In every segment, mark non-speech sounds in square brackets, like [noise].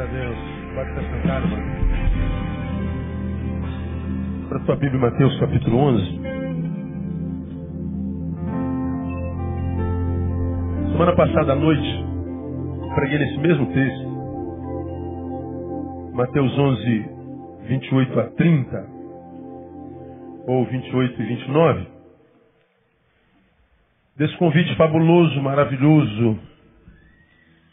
Glória a Deus. Pode estar sentado, mano. Para a tua Bíblia, Mateus capítulo 11. Semana passada à noite, preguei nesse mesmo texto. Mateus 11, 28 a 30. Ou 28 e 29. Desse convite fabuloso, maravilhoso,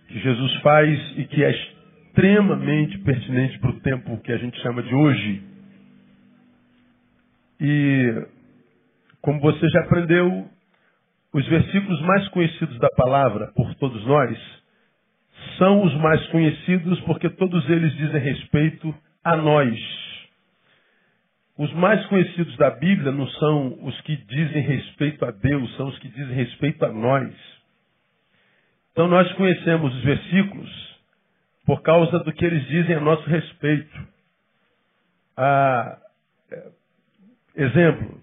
que Jesus faz e que é extremamente pertinente para o tempo que a gente chama de hoje. E, como você já aprendeu, os versículos mais conhecidos da palavra por todos nós são os mais conhecidos porque todos eles dizem respeito a nós. Os mais conhecidos da Bíblia não são os que dizem respeito a Deus, são os que dizem respeito a nós. Então nós conhecemos os versículos por causa do que eles dizem a nosso respeito. Ah, exemplo,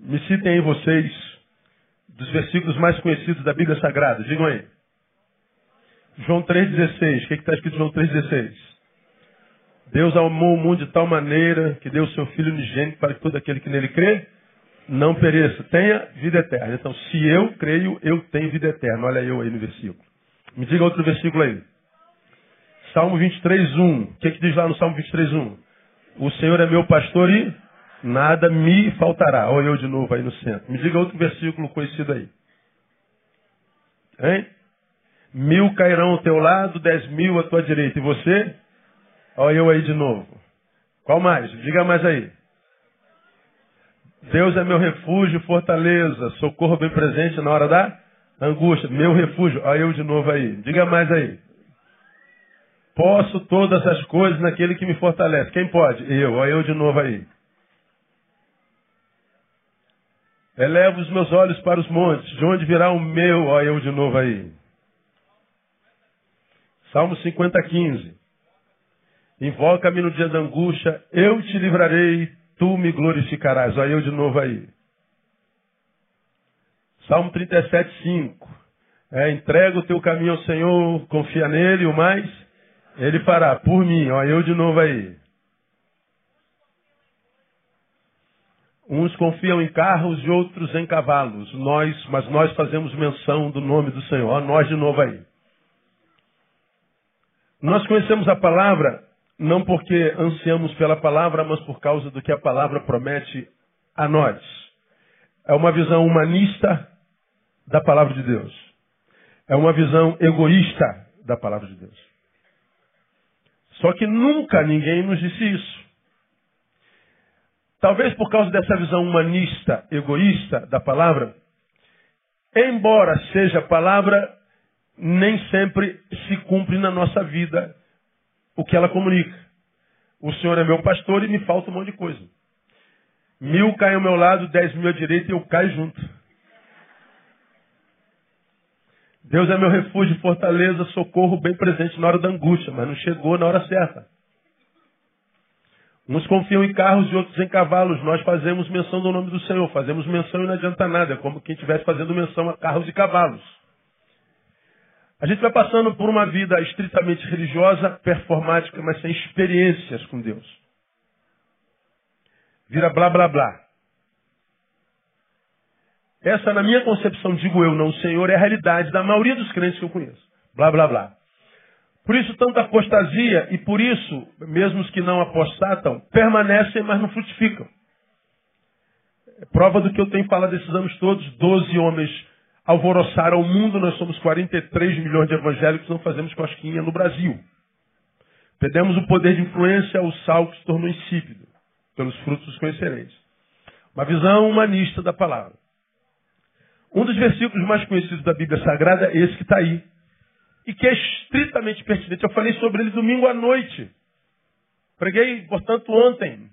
me citem aí vocês dos versículos mais conhecidos da Bíblia Sagrada. Digam aí. João 3,16. O que está escrito em João 3,16? Deus amou o mundo de tal maneira que deu o seu Filho unigênito para que todo aquele que nele crê não pereça, tenha vida eterna. Então, se eu creio, eu tenho vida eterna. Olha eu aí no versículo. Me diga outro versículo aí. Salmo 23, 1. O que, que diz lá no Salmo 23, 1? O Senhor é meu pastor e nada me faltará. Olha eu de novo aí no centro. Me diga outro versículo conhecido aí. Hein? Mil cairão ao teu lado, dez mil à tua direita. E você? Olha eu aí de novo. Qual mais? Diga mais aí. Deus é meu refúgio, fortaleza, socorro bem presente na hora da angústia. Meu refúgio. Olha eu de novo aí. Diga mais aí. Posso todas as coisas naquele que me fortalece. Quem pode? Eu. Olha eu de novo aí. Elevo os meus olhos para os montes. De onde virá o meu? Olha eu de novo aí. Salmo 50, 15. Invoca-me no dia da angústia, eu te livrarei, tu me glorificarás. Olha eu de novo aí. Salmo 37, 5. É, entrega o teu caminho ao Senhor, confia nele, o mais, ele fará por mim. Olha eu de novo aí. Uns confiam em carros e outros em cavalos. Nós, mas nós fazemos menção do nome do Senhor. Olha nós de novo aí. Nós conhecemos a palavra não porque ansiamos pela palavra, mas por causa do que a palavra promete a nós. É uma visão humanista da palavra de Deus. É uma visão egoísta da palavra de Deus. Só que nunca ninguém nos disse isso. Talvez por causa dessa visão humanista, egoísta da palavra, embora seja palavra, nem sempre se cumpre na nossa vida o que ela comunica. O Senhor é meu pastor e me falta um monte de coisa. Mil caem ao meu lado, dez mil à direita e eu caio junto. Deus é meu refúgio, fortaleza, socorro bem presente na hora da angústia, mas não chegou na hora certa. Uns confiam em carros e outros em cavalos. Nós fazemos menção do nome do Senhor. Fazemos menção e não adianta nada. É como quem estivesse fazendo menção a carros e cavalos. A gente vai passando por uma vida estritamente religiosa, performática, mas sem experiências com Deus. Vira blá blá blá. Essa, na minha concepção, digo eu, não Senhor, é a realidade da maioria dos crentes que eu conheço. Blá blá blá. Por isso, tanta apostasia, e por isso, mesmo os que não apostatam, permanecem, mas não frutificam. É prova do que eu tenho falado esses anos todos, doze homens alvoroçaram o mundo, nós somos 43 milhões de evangélicos, não fazemos cosquinha no Brasil. Perdemos o poder de influência, o sal que se tornou insípido. Pelos frutos os conhecereis. Uma visão humanista da palavra. Um dos versículos mais conhecidos da Bíblia Sagrada é esse que está aí. E que é estritamente pertinente. Eu falei sobre ele domingo à noite. Preguei, portanto, ontem.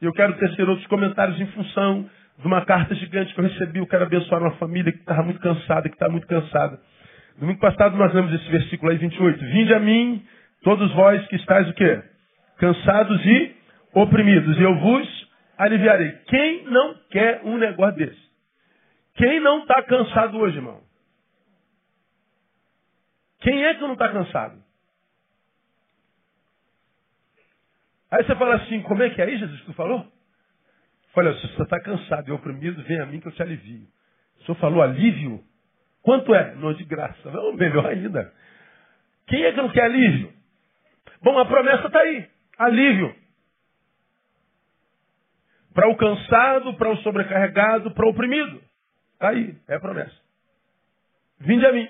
E eu quero tecer outros comentários em função de uma carta gigante que eu recebi. Eu quero abençoar uma família que estava muito cansada, que está muito cansada. Domingo passado nós lemos esse versículo aí 28. Vinde a mim, todos vós que estáis o quê? Cansados e oprimidos, e eu vos aliviarei. Quem não quer um negócio desse? Quem não está cansado hoje, irmão? Quem é que não está cansado? Aí você fala assim, como é que é aí, Jesus, que tu falou? Olha, se você está cansado e oprimido, vem a mim que eu te alivio. O senhor falou alívio? Quanto é? Não de graça. Não, melhor ainda. Quem é que não quer alívio? Bom, a promessa está aí. Alívio. Para o cansado, para o sobrecarregado, para o oprimido. Está aí, é a promessa. Vinde a mim.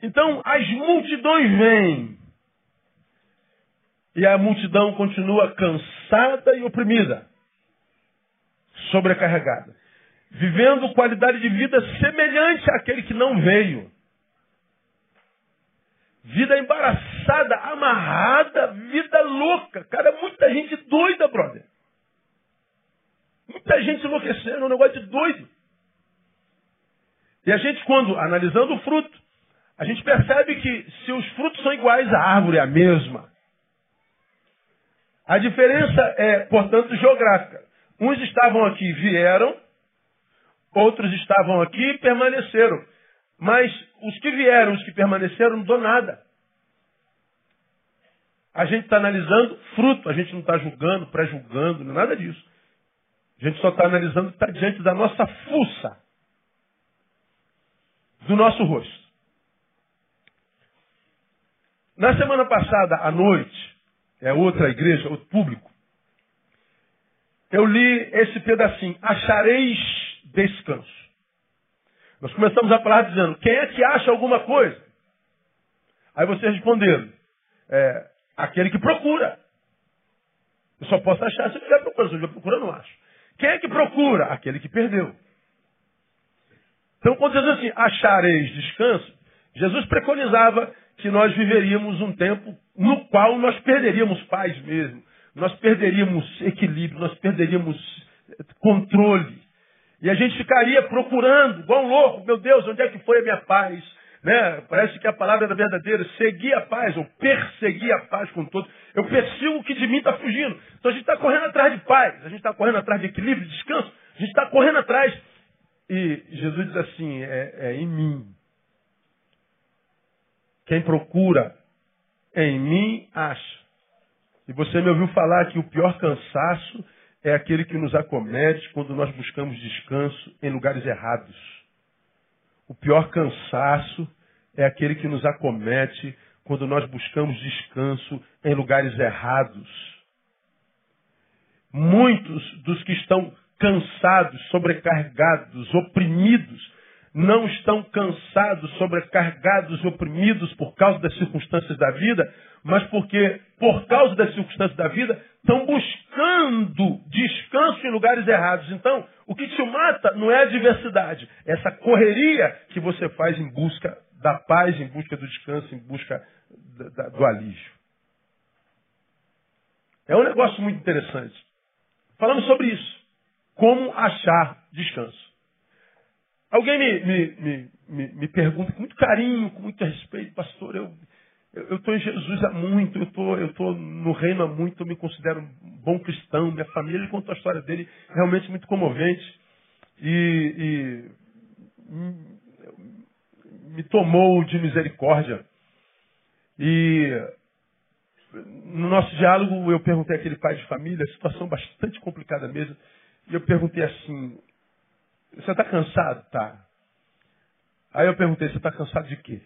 Então, as multidões vêm. E a multidão continua cansada e oprimida. Sobrecarregada. Vivendo qualidade de vida semelhante àquele que não veio. Vida embaraçada, amarrada, vida louca. Cara, muita gente doida, brother. Muita gente enlouquecendo, um negócio de doido. E a gente, quando analisando o fruto, a gente percebe que se os frutos são iguais, a árvore é a mesma. A diferença é, portanto, geográfica. Uns estavam aqui, vieram, outros estavam aqui e permaneceram. Mas os que vieram, os que permaneceram, não dão nada. A gente está analisando fruto, a gente não está julgando, pré-julgando, nada disso. A gente só está analisando o que está diante da nossa fuça, do nosso rosto. Na semana passada, à noite, é outra igreja, outro público, eu li esse pedacinho, achareis descanso. Nós começamos a falar dizendo, quem é que acha alguma coisa? Aí vocês responderam, é, aquele que procura. Eu só posso achar se eu estiver procurando, se eu estiver procurando, não acho. Quem é que procura? Aquele que perdeu. Então, quando Jesus assim, achareis descanso, Jesus preconizava que nós viveríamos um tempo no qual nós perderíamos paz mesmo, nós perderíamos equilíbrio, nós perderíamos controle. E a gente ficaria procurando, igual um louco, meu Deus, onde é que foi a minha paz? Né? Parece que a palavra era verdadeira, seguir a paz, ou perseguir a paz com todos. Eu persigo o que de mim está fugindo. Então a gente está correndo atrás de paz, a gente está correndo atrás de equilíbrio, de descanso, a gente está correndo atrás. E Jesus diz assim: é, é em mim. Quem procura em mim acha. E você me ouviu falar que o pior cansaço é aquele que nos acomete quando nós buscamos descanso em lugares errados. O pior cansaço é aquele que nos acomete quando nós buscamos descanso em lugares errados. Muitos dos que estão cansados, sobrecarregados, oprimidos, não estão cansados, sobrecarregados, oprimidos por causa das circunstâncias da vida, mas porque, por causa das circunstâncias da vida, estão buscando descanso em lugares errados. Então, o que te mata não é a adversidade, é essa correria que você faz em busca da paz, em busca do descanso, em busca do alívio. É um negócio muito interessante. Falamos sobre isso. Como achar descanso. Alguém me, me, me, me, pergunta com muito carinho, com muito respeito, pastor, eu estou em Jesus há muito, eu tô, estou no reino há muito, eu me considero um bom cristão, minha família, ele contou a história dele, realmente muito comovente. E, e me tomou de misericórdia. E no nosso diálogo eu perguntei àquele pai de família, situação bastante complicada mesmo, e eu perguntei assim, você está cansado? Tá. Aí eu perguntei, você está cansado de quê?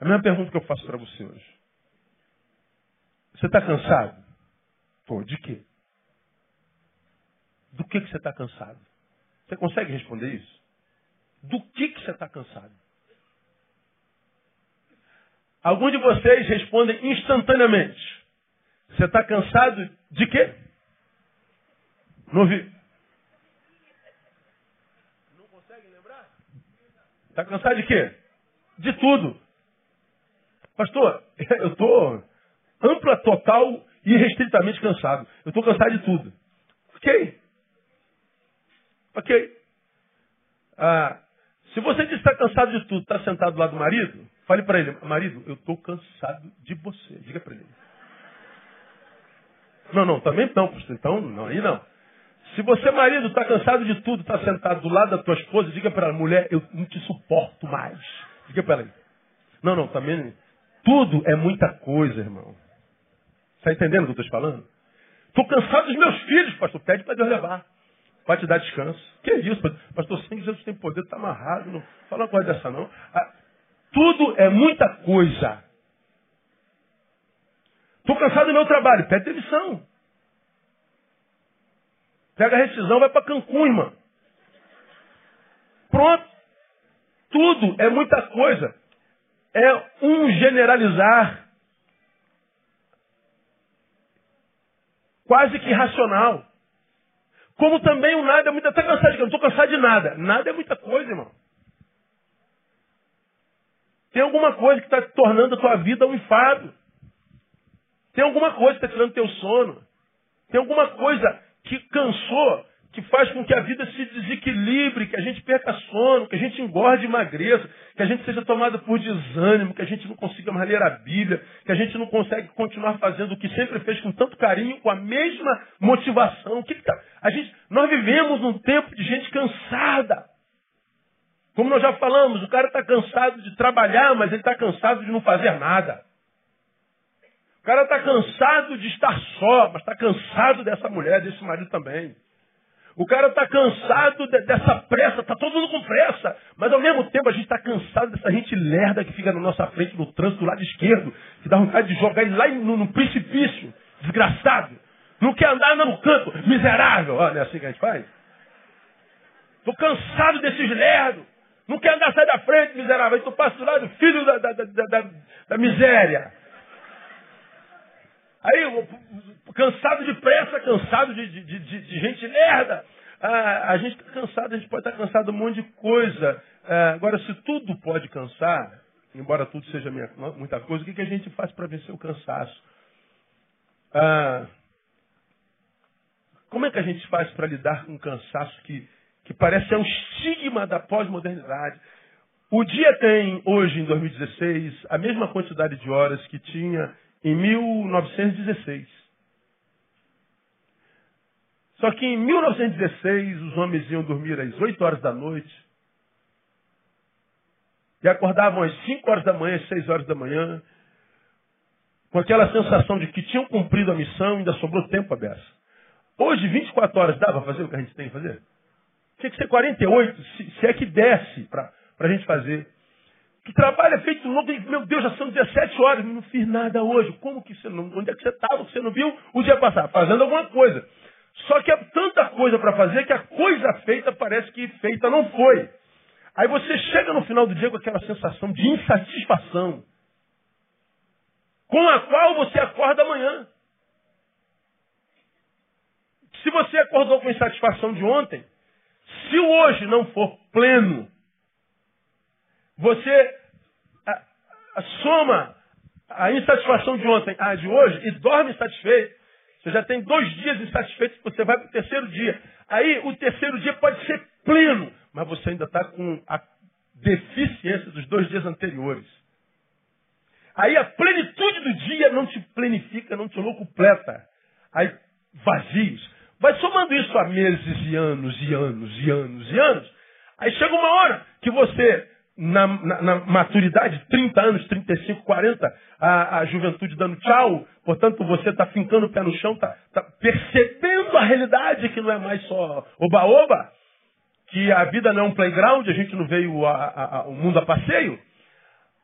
A mesma pergunta que eu faço para você hoje. Você está cansado? Pô, de quê? Do que, que você está cansado? Você consegue responder isso? Do que, que você está cansado? Alguns de vocês respondem instantaneamente. Você está cansado de quê? Não ouvi. Está cansado de quê? De tudo. Pastor, [laughs] eu estou ampla, total e restritamente cansado. Eu estou cansado de tudo. Ok. Ok. Ah, se você diz que está cansado de tudo, está sentado do lado do marido, fale para ele, marido, eu estou cansado de você. Diga para ele. Não, não, também não, então, não, aí não. Se você, marido, está cansado de tudo, está sentado do lado da tua esposa, diga para ela, mulher, eu não te suporto mais. Diga para ela. Não, não, também. Tudo é muita coisa, irmão. Está entendendo o que eu estou te falando? Estou cansado dos meus filhos, pastor. Pede para Deus levar. Para te dar descanso. Que é isso, pastor? Sim, Jesus tem poder, está amarrado. Não fala uma coisa dessa, não. Ah, tudo é muita coisa. Estou cansado do meu trabalho. Pede demissão. Pega a rescisão, vai para Cancún, irmão. Pronto. Tudo é muita coisa. É um generalizar quase que irracional. Como também o nada é muita. Está cansado de Não estou cansado de nada. Nada é muita coisa, irmão. Tem alguma coisa que está tornando a tua vida um enfado. Tem alguma coisa que está tirando teu sono. Tem alguma coisa que cansou, que faz com que a vida se desequilibre, que a gente perca sono, que a gente engorde e emagreça, que a gente seja tomado por desânimo, que a gente não consiga mais ler a Bíblia, que a gente não consegue continuar fazendo o que sempre fez com tanto carinho, com a mesma motivação. Que tá? a gente, nós vivemos num tempo de gente cansada. Como nós já falamos, o cara está cansado de trabalhar, mas ele está cansado de não fazer nada. O cara está cansado de estar só, mas está cansado dessa mulher, desse marido também. O cara está cansado de, dessa pressa, está todo mundo com pressa. Mas ao mesmo tempo a gente está cansado dessa gente lerda que fica na nossa frente no trânsito do lado esquerdo, que dá vontade de jogar ele lá no, no precipício. Desgraçado. Não quer andar no canto. Miserável. Olha, é assim que a gente faz. Estou cansado desses lerdos. Não quer andar, sai da frente, miserável. Aí tu passa do lado, filho da, da, da, da miséria. Aí, cansado de pressa, cansado de, de, de, de gente lerda. Ah, a gente está cansado, a gente pode estar tá cansado de um monte de coisa. Ah, agora, se tudo pode cansar, embora tudo seja minha, muita coisa, o que, que a gente faz para vencer o cansaço? Ah, como é que a gente faz para lidar com um cansaço que, que parece ser um estigma da pós-modernidade? O dia tem, hoje, em 2016, a mesma quantidade de horas que tinha em 1916. Só que em 1916 os homens iam dormir às 8 horas da noite e acordavam às 5 horas da manhã, às 6 horas da manhã, com aquela sensação de que tinham cumprido a missão e ainda sobrou tempo a beça. Hoje, 24 horas dá para fazer o que a gente tem que fazer? Tinha que ser 48, se, se é que desce para a gente fazer. Que trabalho é feito louco, meu Deus, já são 17 horas, não fiz nada hoje. Como que você não. Onde é que você estava? Você não viu o dia passar? Fazendo alguma coisa. Só que há tanta coisa para fazer que a coisa feita parece que feita não foi. Aí você chega no final do dia com aquela sensação de insatisfação, com a qual você acorda amanhã. Se você acordou com insatisfação de ontem, se o hoje não for pleno, você a, a soma a insatisfação de ontem à de hoje e dorme insatisfeito. Você já tem dois dias insatisfeitos, você vai para o terceiro dia. Aí o terceiro dia pode ser pleno, mas você ainda está com a deficiência dos dois dias anteriores. Aí a plenitude do dia não te plenifica, não te locupleta. Aí vazios. Vai somando isso há meses e anos e anos e anos e anos. Aí chega uma hora que você na, na, na, maturidade, 30 anos, 35, 40, a, a juventude dando tchau, portanto você está fincando o pé no chão, está tá percebendo a realidade que não é mais só oba-oba, que a vida não é um playground, a gente não veio o mundo a passeio.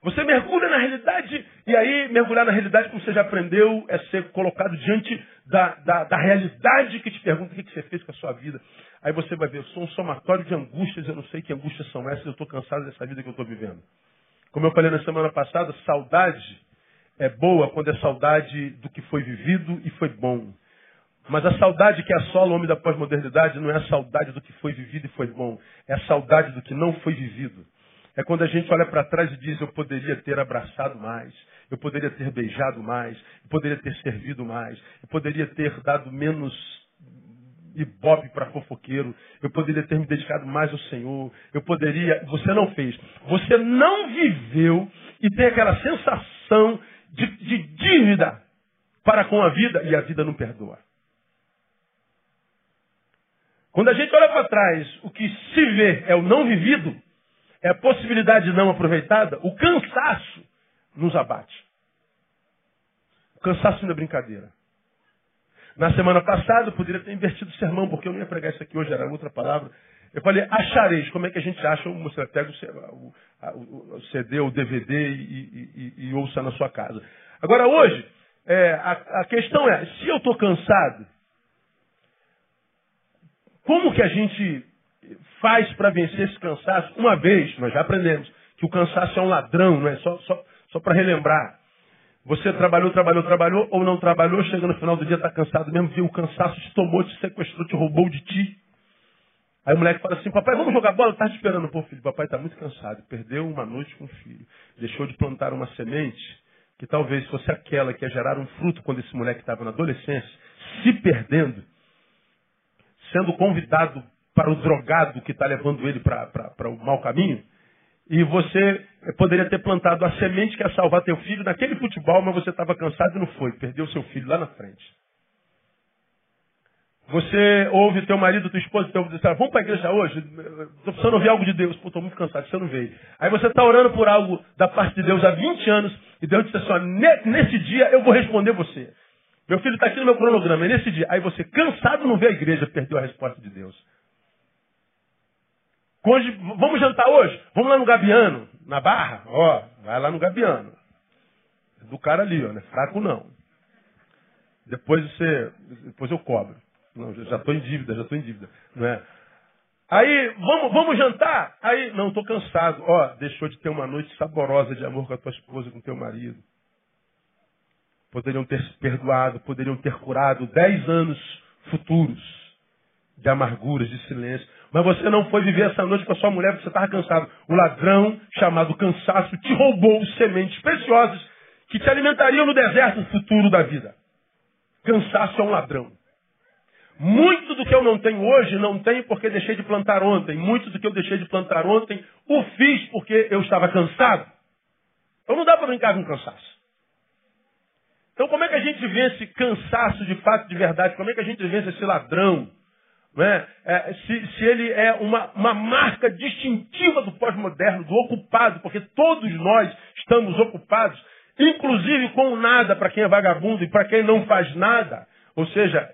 Você mergulha na realidade, e aí mergulhar na realidade, como você já aprendeu, é ser colocado diante da, da, da realidade que te pergunta o que, você fez com a sua vida. Aí você vai ver, eu sou um somatório de angústias, eu não sei que angústias são essas, eu estou cansado dessa vida que eu estou vivendo. Como eu falei na semana passada, saudade é boa quando é saudade do que foi vivido e foi bom. Mas a saudade que assola o homem da pós-modernidade não é a saudade do que foi vivido e foi bom. É a saudade do que não foi vivido. É quando a gente olha para trás e diz: Eu poderia ter abraçado mais, eu poderia ter beijado mais, eu poderia ter servido mais, eu poderia ter dado menos ibope para fofoqueiro, eu poderia ter me dedicado mais ao Senhor, eu poderia. Você não fez. Você não viveu e tem aquela sensação de, de dívida para com a vida e a vida não perdoa. Quando a gente olha para trás, o que se vê é o não vivido, é a possibilidade não aproveitada, o cansaço nos abate. O cansaço não é brincadeira. Na semana passada eu poderia ter invertido o sermão, porque eu não ia pregar isso aqui hoje, era outra palavra. Eu falei, achareis. Como é que a gente acha? Você pega o, o, o CD, o DVD e, e, e, e, ouça na sua casa. Agora, hoje, é, a, a questão é, se eu estou cansado, como que a gente faz para vencer esse cansaço? Uma vez, nós já aprendemos, que o cansaço é um ladrão, não é? Só, só, só para relembrar. Você trabalhou, trabalhou, trabalhou, ou não trabalhou, chega no final do dia, está cansado mesmo, viu o cansaço, te tomou, te sequestrou, te roubou de ti. Aí o moleque fala assim, papai, vamos jogar bola? Tá te esperando. Pô, filho, papai está muito cansado. Perdeu uma noite com o filho. Deixou de plantar uma semente que talvez fosse aquela que ia gerar um fruto quando esse moleque estava na adolescência, se perdendo, sendo convidado para o drogado que está levando ele para o mau caminho. E você poderia ter plantado a semente que ia salvar teu filho naquele futebol, mas você estava cansado e não foi. Perdeu seu filho lá na frente. Você ouve teu marido, tua esposa, teu diz, vamos para a igreja hoje? Estou precisando ouvir algo de Deus. Pô, estou muito cansado, você não veio. Aí você está orando por algo da parte de Deus há 20 anos e Deus disse assim, nesse dia eu vou responder você. Meu filho está aqui no meu cronograma, é nesse dia. Aí você, cansado, não vê a igreja, perdeu a resposta de Deus. Vamos jantar hoje? Vamos lá no Gabiano, na Barra? Ó, vai lá no Gabiano. Do cara ali, ó, não é fraco não. Depois você, depois eu cobro. Não, já estou em dívida, já estou em dívida. Não é? Aí, vamos, vamos jantar? Aí, não, estou cansado. Ó, deixou de ter uma noite saborosa de amor com a tua esposa, com o teu marido. Poderiam ter se perdoado, poderiam ter curado dez anos futuros de amarguras, de silêncio. Mas você não foi viver essa noite com a sua mulher porque você estava cansado. O ladrão, chamado cansaço, te roubou sementes preciosas que te alimentariam no deserto futuro da vida. Cansaço é um ladrão. Muito do que eu não tenho hoje, não tenho porque deixei de plantar ontem. Muito do que eu deixei de plantar ontem, o fiz porque eu estava cansado. Então não dá para brincar com cansaço. Então como é que a gente vence cansaço de fato, de verdade? Como é que a gente vence esse ladrão? É? É, se, se, ele é uma, uma marca distintiva do pós-moderno, do ocupado, porque todos nós estamos ocupados, inclusive com nada para quem é vagabundo e para quem não faz nada. Ou seja,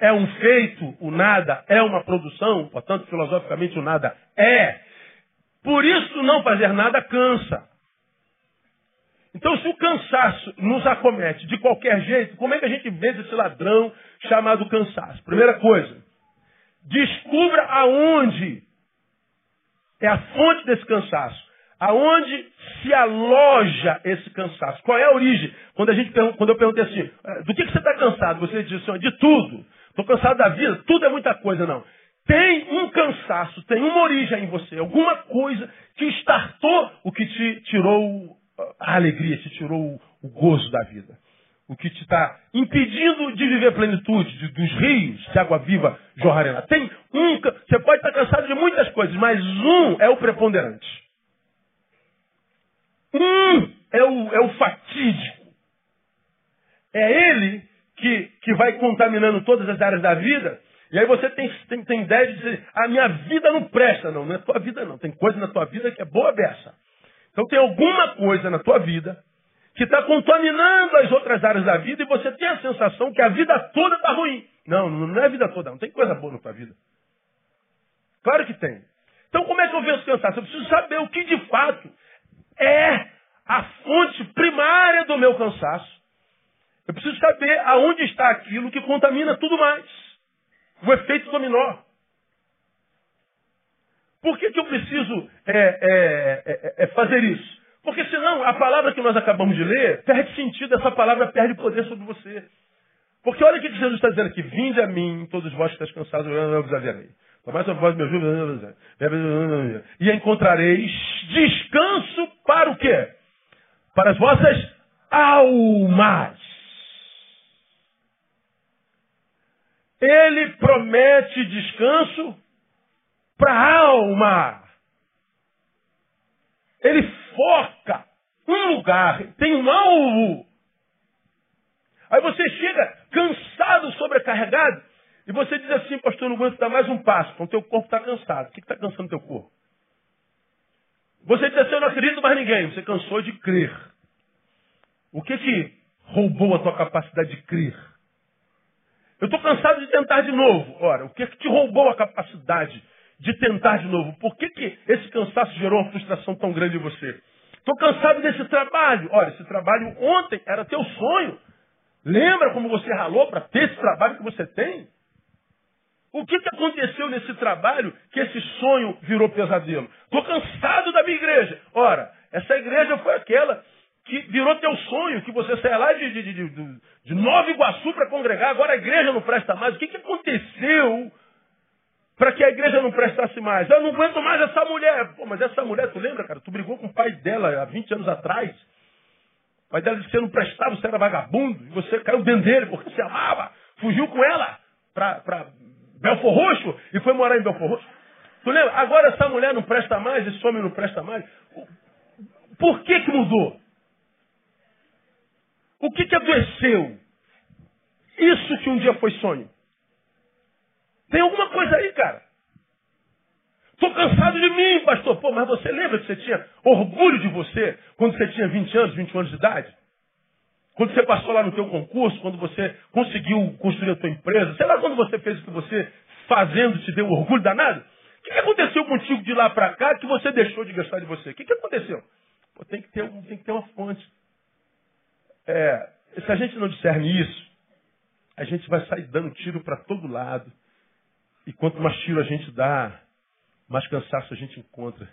é um feito, o nada é uma produção, portanto, filosoficamente, o nada é. Por isso, não fazer nada cansa. Então, se o cansaço nos acomete de qualquer jeito, como é que a gente vence esse ladrão chamado cansaço? Primeira coisa, descubra aonde é a fonte desse cansaço. Aonde se aloja esse cansaço? Qual é a origem? Quando, a gente, quando eu perguntei assim, é, do que, que você está cansado? Você disse assim, de tudo. Estou cansado da vida, tudo é muita coisa, não. Tem um cansaço, tem uma origem em você, alguma coisa que startou o que te tirou a alegria, te tirou o gozo da vida. O que te está impedindo de viver plenitude de, dos rios de água viva jorrarem lá. Tem um, você pode estar cansado de muitas coisas, mas um é o preponderante. Um é o, é o fatídico. É ele que, que vai contaminando todas as áreas da vida. E aí você tem, tem, tem ideia de dizer, a minha vida não presta, não. Não é tua vida, não. Tem coisa na tua vida que é boa beça. Então tem alguma coisa na tua vida que está contaminando as outras áreas da vida e você tem a sensação que a vida toda está ruim. Não, não é a vida toda, não tem coisa boa na tua vida. Claro que tem. Então como é que eu venço cansaço? Eu preciso saber o que de fato é a fonte primária do meu cansaço. Eu preciso saber aonde está aquilo que contamina tudo mais. O efeito dominó. Por que, que eu preciso é, é, é, é, fazer isso? Porque senão a palavra que nós acabamos de ler perde sentido, essa palavra perde poder sobre você. Porque olha o que Jesus está dizendo aqui: Vinde a mim, todos vós que estáis cansados, eu vos aliviarei. Tomai sobre vós meu jugo, e encontrareis descanso para o quê? Para as vossas almas. Ele promete descanso para a alma. Ele foca um lugar, tem um alvo. Aí você chega cansado, sobrecarregado, e você diz assim, pastor, não aguento dar mais um passo, então teu corpo está cansado. O que está cansando teu corpo? Você diz assim, eu não acredito mais ninguém, você cansou de crer. O que que roubou a tua capacidade de crer? Eu estou cansado de tentar de novo. Ora, o que, que te roubou a capacidade de tentar de novo? Por que, que esse cansaço gerou uma frustração tão grande em você? Estou cansado desse trabalho. Olha, esse trabalho ontem era teu sonho. Lembra como você ralou para ter esse trabalho que você tem? O que, que aconteceu nesse trabalho que esse sonho virou pesadelo? Estou cansado da minha igreja. Ora, essa igreja foi aquela que virou teu sonho, que você saia lá de, de, de, de, Nova Iguaçu para congregar, agora a igreja não presta mais. O que, que aconteceu para que a igreja não prestasse mais? Eu não aguento mais essa mulher. Pô, mas essa mulher, tu lembra, cara? Tu brigou com o pai dela há 20 anos atrás. O pai dela disse que você não prestava, você era vagabundo, e você caiu dentro dele porque você amava, fugiu com ela para Belfor Roxo e foi morar em Belfor Roxo. Tu lembra? Agora essa mulher não presta mais, esse homem não presta mais. Por que que mudou? O que que adoeceu? Isso que um dia foi sonho. Tem alguma coisa aí, cara. Estou cansado de mim, pastor. Pô, mas você lembra que você tinha orgulho de você quando você tinha 20 anos, 21 anos de idade? Quando você passou lá no teu concurso, quando você conseguiu construir a tua empresa, sei lá quando você fez o que você fazendo te deu orgulho danado? O que, que aconteceu contigo de lá para cá que você deixou de gostar de você? O que, que aconteceu? Pô, tem, que ter, tem que ter uma fonte. É, se a gente não discerne isso, a gente vai sair dando tiro para todo lado. E quanto mais tiro a gente dá, mais cansaço a gente encontra.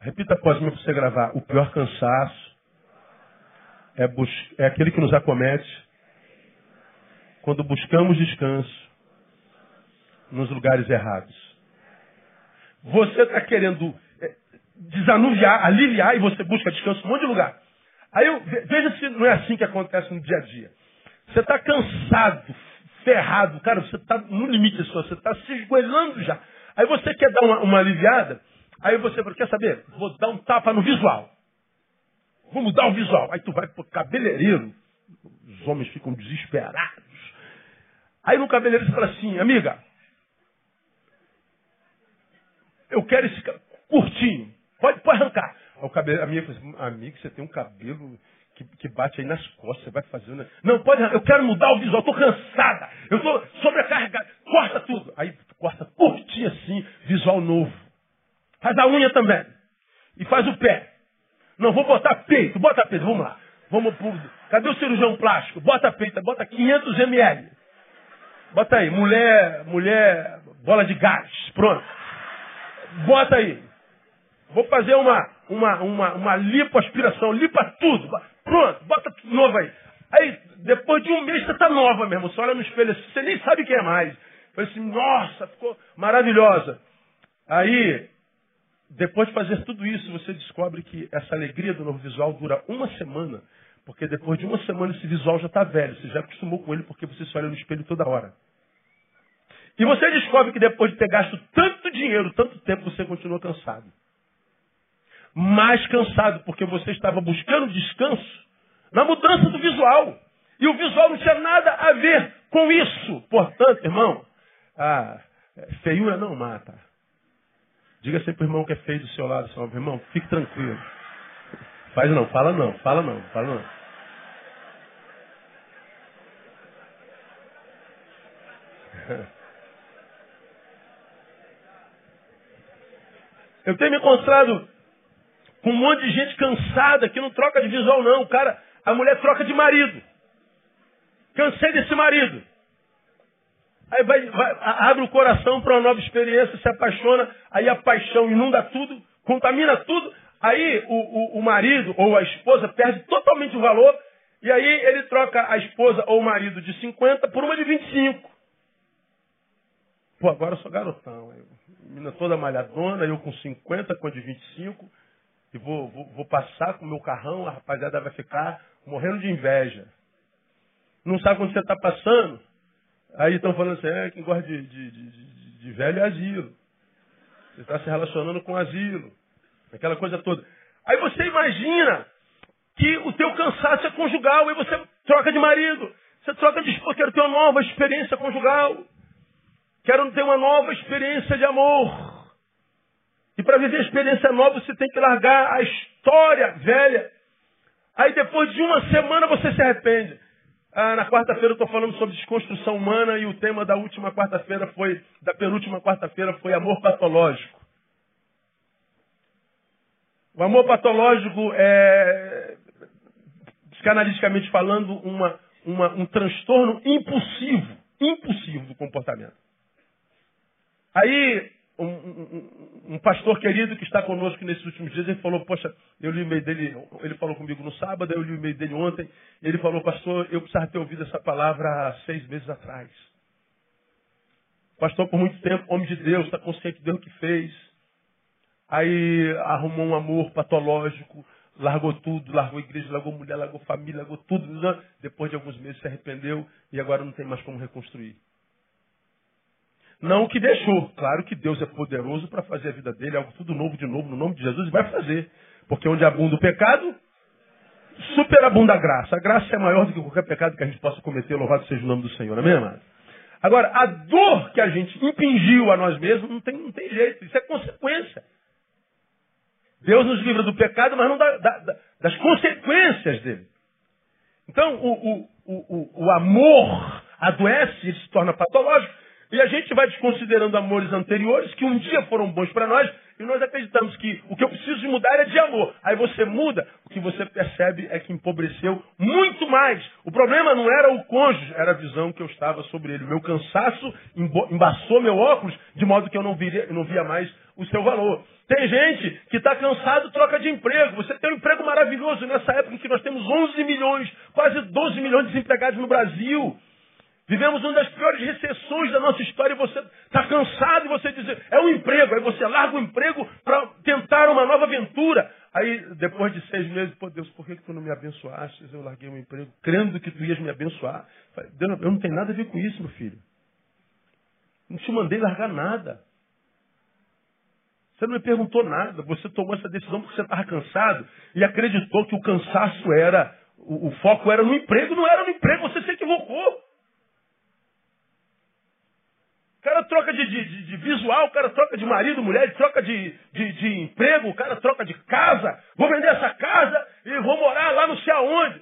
Repita após mim para você gravar. O pior cansaço é, é aquele que nos acomete quando buscamos descanso nos lugares errados. Você está querendo é, desanuviar, aliviar e você busca descanso em um monte de lugar. Aí eu, veja se não é assim que acontece no dia a dia. Você está cansado, ferrado, cara, você está no limite só, você está se esgoelando já. Aí você quer dar uma, uma aliviada, aí você quer saber? Vou dar um tapa no visual. Vou mudar o visual. Aí tu vai pro cabeleireiro. Os homens ficam desesperados. Aí no cabeleireiro você fala assim, amiga, eu quero esse curtinho. Pode, pode arrancar. O cabelo, a minha fala assim, amigo, você tem um cabelo que, que, bate aí nas costas, você vai fazer. Né? Não, pode. Eu quero mudar o visual, estou cansada. Eu estou sobrecarregada. Corta tudo. Aí corta curtinho assim, visual novo. Faz a unha também. E faz o pé. Não, vou botar peito. Bota peito, vamos lá. Vamos pro... Cadê o cirurgião plástico? Bota peito, bota 500 ml. Bota aí, mulher, mulher, bola de gás. Pronto. Bota aí. Vou fazer uma, uma, uma, uma lipoaspiração, limpa tudo. Pronto, bota novo aí. Aí, depois de um mês, você está nova mesmo. Você olha no espelho assim, você nem sabe quem é mais. Falei assim, nossa, ficou maravilhosa. Aí, depois de fazer tudo isso, você descobre que essa alegria do novo visual dura uma semana. Porque depois de uma semana esse visual já está velho. Você já acostumou com ele porque você se olha no espelho toda hora. E você descobre que depois de ter gasto tanto dinheiro, tanto tempo, você continua cansado. Mais cansado, porque você estava buscando descanso na mudança do visual. E o visual não tinha nada a ver com isso. Portanto, irmão, a feiura não mata. Diga sempre para o irmão que é feio do seu lado, seu irmão, fique tranquilo. Faz não, fala não, fala não, fala não. [laughs] Eu tenho me encontrado com um monte de gente cansada que não troca de visual, não. O cara, a mulher troca de marido. Cansei desse marido. Aí vai, vai, abre o coração para uma nova experiência, se apaixona, aí a paixão inunda tudo, contamina tudo. Aí o, o, o marido ou a esposa perde totalmente o valor, e aí ele troca a esposa ou o marido de 50 por uma de 25. Pô, agora eu sou garotão. Menina toda malhadona, eu com 50, com a de 25, e vou, vou, vou passar com o meu carrão, a rapaziada vai ficar morrendo de inveja. Não sabe quando você está passando? Aí estão falando assim, é, quem gosta de, de, de, de velho é asilo. Você está se relacionando com asilo. Aquela coisa toda. Aí você imagina que o teu cansaço é conjugal, e você troca de marido, você troca de esposa, quero ter uma nova experiência conjugal. Quero ter uma nova experiência de amor. E para viver a experiência nova, você tem que largar a história velha. Aí depois de uma semana você se arrepende. Ah, na quarta-feira eu estou falando sobre desconstrução humana e o tema da última quarta-feira foi, da penúltima quarta-feira foi amor patológico. O amor patológico é, psicanaliticamente falando, uma, uma, um transtorno impulsivo, impulsivo do comportamento. Aí, um, um, um, pastor querido que está conosco nesses últimos dias, ele falou, poxa, eu li o e-mail dele, ele falou comigo no sábado, eu li o e-mail dele ontem, ele falou, pastor, eu precisava ter ouvido essa palavra há seis meses atrás. Pastor, por muito tempo, homem de Deus, está consciente de Deus que fez. Aí arrumou um amor patológico, largou tudo, largou igreja, largou mulher, largou família, largou tudo. Né? Depois de alguns meses se arrependeu e agora não tem mais como reconstruir. Não o que deixou. Claro que Deus é poderoso para fazer a vida dele, algo tudo novo de novo, no nome de Jesus, e vai fazer. Porque onde abunda o pecado, superabunda a graça. A graça é maior do que qualquer pecado que a gente possa cometer, louvado seja o nome do Senhor, amém, amado? Agora, a dor que a gente impingiu a nós mesmos não tem, não tem jeito, isso é consequência. Deus nos livra do pecado, mas não da, da, das consequências dele. Então, o, o, o, o amor adoece, ele se torna patológico, e a gente vai desconsiderando amores anteriores que um dia foram bons para nós, e nós acreditamos que o que eu preciso de mudar é de amor. Aí você muda, o que você percebe é que empobreceu muito mais. O problema não era o cônjuge, era a visão que eu estava sobre ele. Meu cansaço embaçou meu óculos, de modo que eu não, não via mais o seu valor. Tem gente que está cansado, troca de emprego. Você tem um emprego maravilhoso nessa época em que nós temos 11 milhões, quase 12 milhões de desempregados no Brasil. Vivemos uma das piores recessões da nossa história e você está cansado e você diz, é um emprego. Aí você larga o emprego para tentar uma nova aventura. Aí, depois de seis meses, pô Deus, por que, que tu não me abençoaste? Eu larguei o emprego, crendo que tu ias me abençoar. Deus, eu não tenho nada a ver com isso, meu filho. Não te mandei largar nada. Você não me perguntou nada. Você tomou essa decisão porque você estava cansado e acreditou que o cansaço era, o, o, foco era no emprego. Não era no emprego, você se equivocou. O cara troca de, de, de visual, o cara troca de marido, mulher, troca de, de, emprego, o cara troca de casa. Vou vender essa casa e vou morar lá não sei aonde.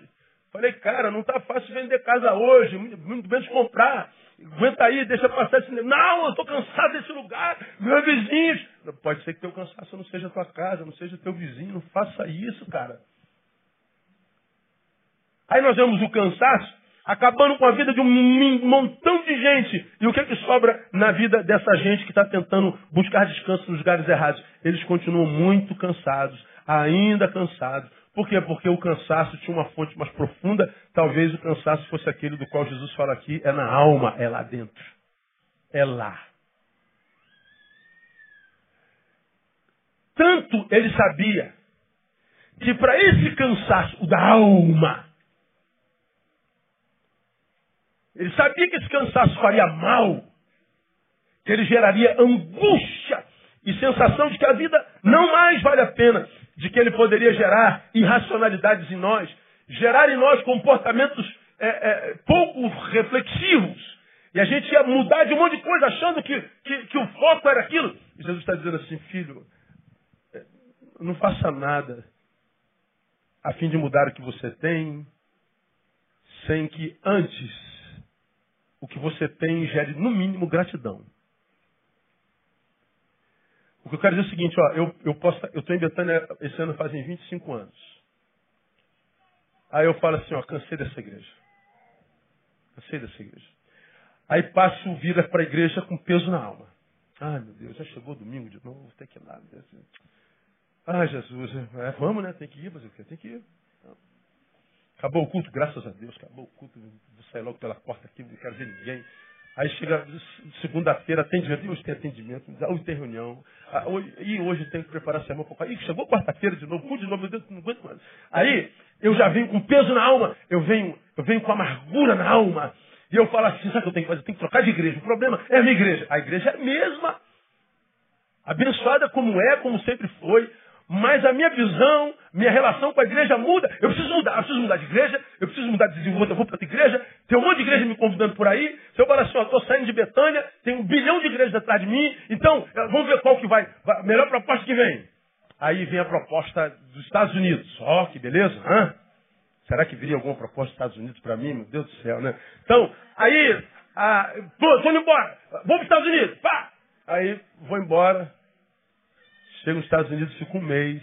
Falei, cara, não está fácil vender casa hoje, muito menos comprar. Aguenta aí, deixa passar esse. Não, eu estou cansado desse lugar, meus vizinhos. Pode ser que teu cansaço não seja tua casa, não seja teu vizinho. Não faça isso, cara. Aí nós vemos o cansaço acabando com a vida de um montão de gente. E o que é que sobra na vida dessa gente que está tentando buscar descanso nos lugares errados? Eles continuam muito cansados, ainda cansados, por quê? Porque o cansaço tinha uma fonte mais profunda. Talvez o cansaço fosse aquele do qual Jesus fala aqui, é na alma, é lá dentro. É lá. Tanto ele sabia que para esse cansaço, o da alma, ele sabia que esse cansaço faria mal, que ele geraria angústia e sensação de que a vida não mais vale a pena de que ele poderia gerar irracionalidades em nós, gerar em nós comportamentos é, é, pouco reflexivos. E a gente ia mudar de um monte de coisa achando que, que, que o foco era aquilo. E Jesus está dizendo assim, filho, é, não faça nada a fim de mudar o que você tem, sem que antes o que você tem gere no mínimo gratidão. O que eu quero dizer é o seguinte, ó, eu, eu estou em Betânia esse ano fazem 25 anos. Aí eu falo assim, ó, cansei dessa igreja. Cansei dessa igreja. Aí passo vira para a igreja com peso na alma. Ai meu Deus, já chegou domingo de novo, tem que ir lá. Ai Jesus, é, vamos né, tem que ir, quê? Tem que ir. Acabou o culto, graças a Deus, acabou o culto, vou sair logo pela porta aqui, não quero ver ninguém. Aí chega segunda-feira, atendimento. Hoje tem atendimento, hoje tem reunião. Ah, e hoje tem que preparar a semana para Ih, chegou quarta-feira de novo, de novo, meu Deus, não aguento mais. Aí eu já venho com peso na alma, eu venho, eu venho com amargura na alma. E eu falo assim, sabe o que eu tenho que fazer? Eu tenho que trocar de igreja. O problema é a minha igreja. A igreja é a mesma. Abençoada como é, como sempre foi mas a minha visão, minha relação com a igreja muda. Eu preciso mudar, eu preciso mudar de igreja, eu preciso mudar de desenvolvimento, eu vou para outra igreja, tem um monte de igreja me convidando por aí. Se eu falar assim, estou saindo de Betânia, tem um bilhão de igrejas atrás de mim, então eh, vamos ver qual que vai, vai melhor proposta que vem. Aí vem a proposta dos Estados Unidos. Ó, oh, que beleza, hã? Será que viria alguma proposta dos Estados Unidos para mim? Meu Deus do céu, né? Então, aí, ah, indo embora. Vou para os Estados Unidos. Pá! Aí, vou embora. Chego nos Estados Unidos, fico um mês.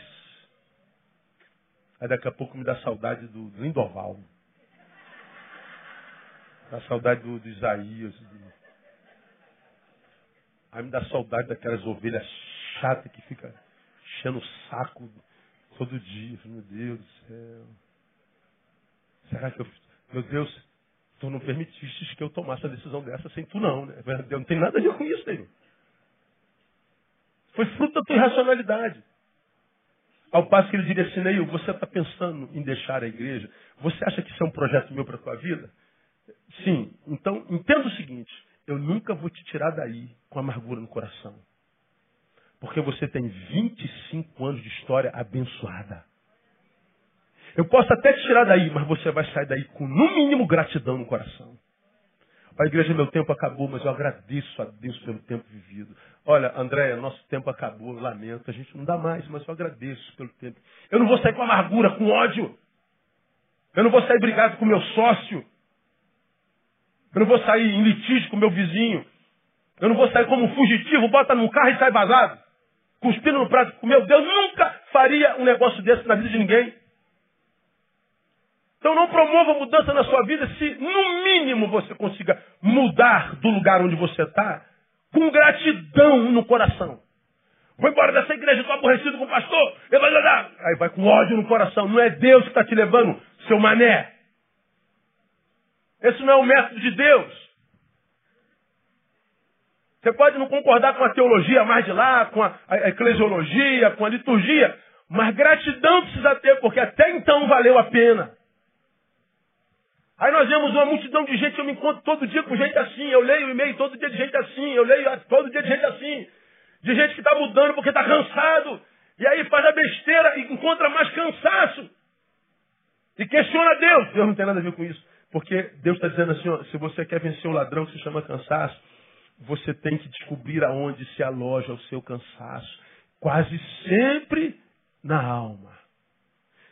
Aí daqui a pouco me dá saudade do Lindoval. Dá saudade do, do Isaías. Aí me dá saudade daquelas ovelhas chatas que fica enchendo o saco todo dia. Meu Deus do céu. Será que eu. Meu Deus, tu não permitiste que eu tomasse a decisão dessa sem tu não, né? Não tem nada a ver com isso, Senhor. Foi fruto da tua irracionalidade. Ao passo que ele diria assim, Neil, você está pensando em deixar a igreja? Você acha que isso é um projeto meu para a tua vida? Sim. Então, entenda o seguinte, eu nunca vou te tirar daí com amargura no coração. Porque você tem 25 anos de história abençoada. Eu posso até te tirar daí, mas você vai sair daí com, no mínimo, gratidão no coração. A igreja, meu tempo acabou, mas eu agradeço a Deus pelo tempo vivido. Olha, Andréia, nosso tempo acabou, lamento, a gente não dá mais, mas eu agradeço pelo tempo. Eu não vou sair com amargura, com ódio. Eu não vou sair brigado com meu sócio. Eu não vou sair em litígio com meu vizinho. Eu não vou sair como um fugitivo, bota num carro e sai vazado. Cuspindo no prato. Meu Deus, nunca faria um negócio desse na vida de ninguém. Então não promova mudança na sua vida se, no mínimo, você consiga mudar do lugar onde você está com gratidão no coração. Vou embora dessa igreja, estou aborrecido com o pastor. Aí vai com ódio no coração. Não é Deus que está te levando, seu mané. Esse não é o método de Deus. Você pode não concordar com a teologia mais de lá, com a, a eclesiologia, com a liturgia, mas gratidão precisa ter, porque até então valeu a pena. Aí nós vemos uma multidão de gente, eu me encontro todo dia com gente assim, eu leio e-mail todo dia de gente assim, eu leio todo dia de gente assim, de gente que está mudando porque está cansado, e aí faz a besteira e encontra mais cansaço. E questiona Deus. Deus não tem nada a ver com isso. Porque Deus está dizendo assim, ó, se você quer vencer o ladrão que se chama cansaço, você tem que descobrir aonde se aloja o seu cansaço. Quase sempre na alma.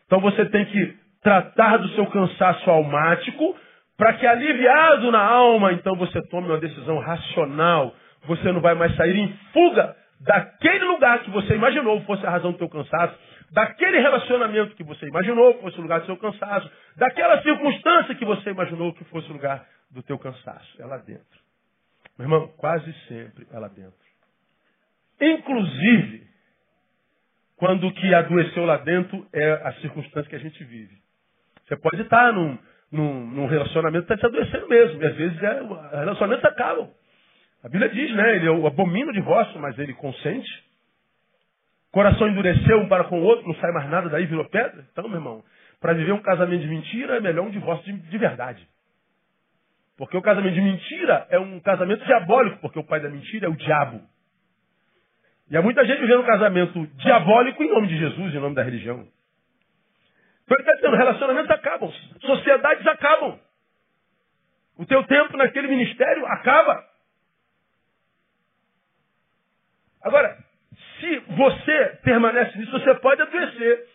Então você tem que tratar do seu cansaço almático, para que aliviado na alma, então você tome uma decisão racional. Você não vai mais sair em fuga daquele lugar que você imaginou fosse a razão do seu cansaço, daquele relacionamento que você imaginou fosse o lugar do seu cansaço, daquela circunstância que você imaginou que fosse o lugar do teu cansaço. É lá dentro. Meu irmão, quase sempre é lá dentro. Inclusive, quando o que adoeceu lá dentro é a circunstância que a gente vive. Você pode estar num, num, num relacionamento que está se adoecendo mesmo. E às vezes é, relacionamentos acabam. A Bíblia diz, né? Ele é o divórcio, mas ele consente. Coração endureceu um para com o outro, não sai mais nada daí, virou pedra. Então, meu irmão, para viver um casamento de mentira é melhor um divórcio de, de verdade. Porque o casamento de mentira é um casamento diabólico, porque o pai da mentira é o diabo. E há muita gente vivendo um casamento diabólico em nome de Jesus, em nome da religião. Então ele está dizendo, relacionamentos acabam, sociedades acabam. O teu tempo naquele ministério acaba. Agora, se você permanece nisso, você pode adoecer.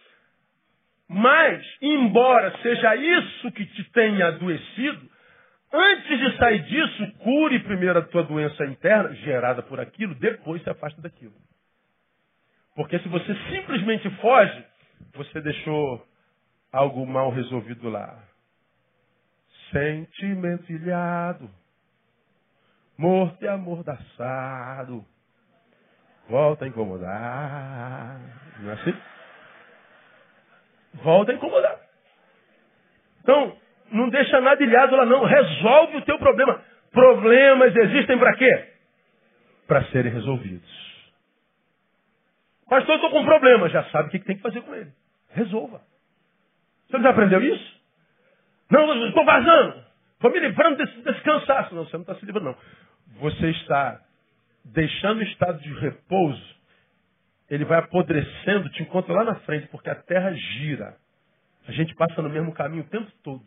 Mas, embora seja isso que te tenha adoecido, antes de sair disso, cure primeiro a tua doença interna, gerada por aquilo, depois se afaste daquilo. Porque se você simplesmente foge, você deixou algo mal resolvido lá. Sentimento ilhado, morto e amordaçado, volta a incomodar. Não é assim? Volta a incomodar. Então, não deixa nada ilhado lá não. Resolve o teu problema. Problemas existem para quê? Para serem resolvidos. Pastor, eu estou com um problema. Já sabe o que tem que fazer com ele. Resolva. Você já aprendeu isso? Não, estou vazando. Estou me livrando desse, desse cansaço. Não, você não está se livrando, não. Você está deixando o estado de repouso. Ele vai apodrecendo, te encontra lá na frente, porque a terra gira. A gente passa no mesmo caminho o tempo todo.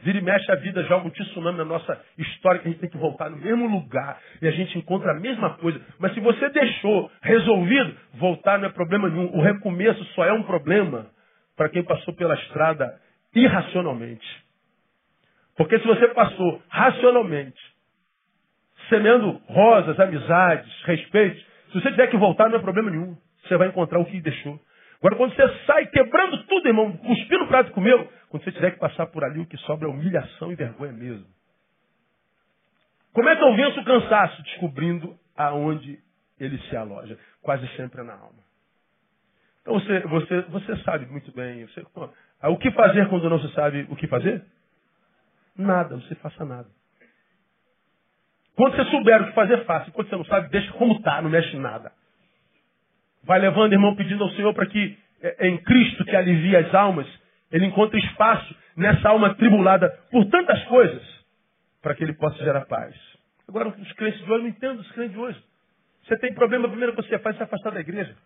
Vira e mexe a vida, joga um tsunami na nossa história que a gente tem que voltar no mesmo lugar. E a gente encontra a mesma coisa. Mas se você deixou resolvido, voltar não é problema nenhum. O recomeço só é um problema para quem passou pela estrada irracionalmente. Porque se você passou racionalmente, semeando rosas, amizades, respeitos, se você tiver que voltar, não é problema nenhum. Você vai encontrar o que deixou. Agora, quando você sai quebrando tudo, irmão, cuspindo o prato e comeu, quando você tiver que passar por ali, o que sobra é humilhação e vergonha mesmo. Como é que eu venço o cansaço? Descobrindo aonde ele se aloja. Quase sempre é na alma. Então você, você, você sabe muito bem. Você, o que fazer quando não se sabe o que fazer? Nada, você faça nada. Quando você souber o que fazer, faça. Quando você não sabe, deixa como está, não mexe em nada. Vai levando, irmão, pedindo ao Senhor para que é, é em Cristo que alivia as almas, ele encontre espaço nessa alma tribulada por tantas coisas, para que ele possa gerar paz. Agora, os crentes de hoje, não entendo os crentes de hoje. Você tem problema, coisa que você faz se afastar da igreja.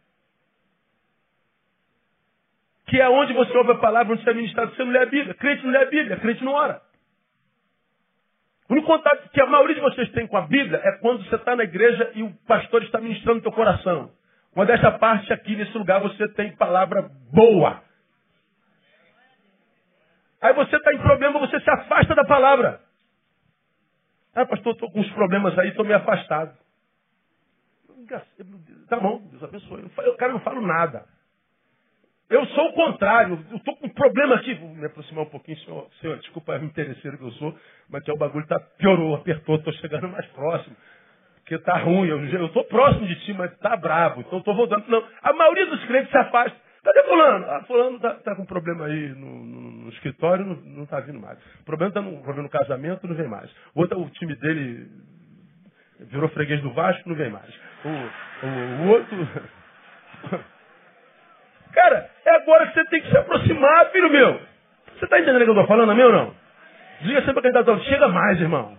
Que é onde você ouve a palavra, onde você é ministrado, você não lê a Bíblia. Crente não lê a Bíblia, crente não ora. O único contato que a maioria de vocês tem com a Bíblia é quando você está na igreja e o pastor está ministrando no teu coração. Quando essa parte aqui, nesse lugar, você tem palavra boa. Aí você está em problema, você se afasta da palavra. Ah, pastor, estou com uns problemas aí, estou meio afastado. Tá bom, Deus abençoe. Eu, cara, não falo nada. Eu sou o contrário. Eu estou com um problema aqui. Vou me aproximar um pouquinho, senhor. Senhor, desculpa o interesseiro que eu sou, mas que o bagulho tá, piorou, apertou, estou chegando mais próximo. Porque tá ruim. Eu estou próximo de ti, mas tá bravo. Então estou voltando. Não. A maioria dos crentes se afasta. Cadê fulano? Ah, fulano tá, tá com problema aí no, no, no escritório, não, não tá vindo mais. O problema tá no, problema no casamento, não vem mais. O outro, o time dele virou freguês do Vasco, não vem mais. O, o, o outro. [laughs] Cara, é agora que você tem que se aproximar, filho meu. Você está entendendo o que eu estou falando, amém ou não? Diga sempre para quem está falando, chega mais, irmão.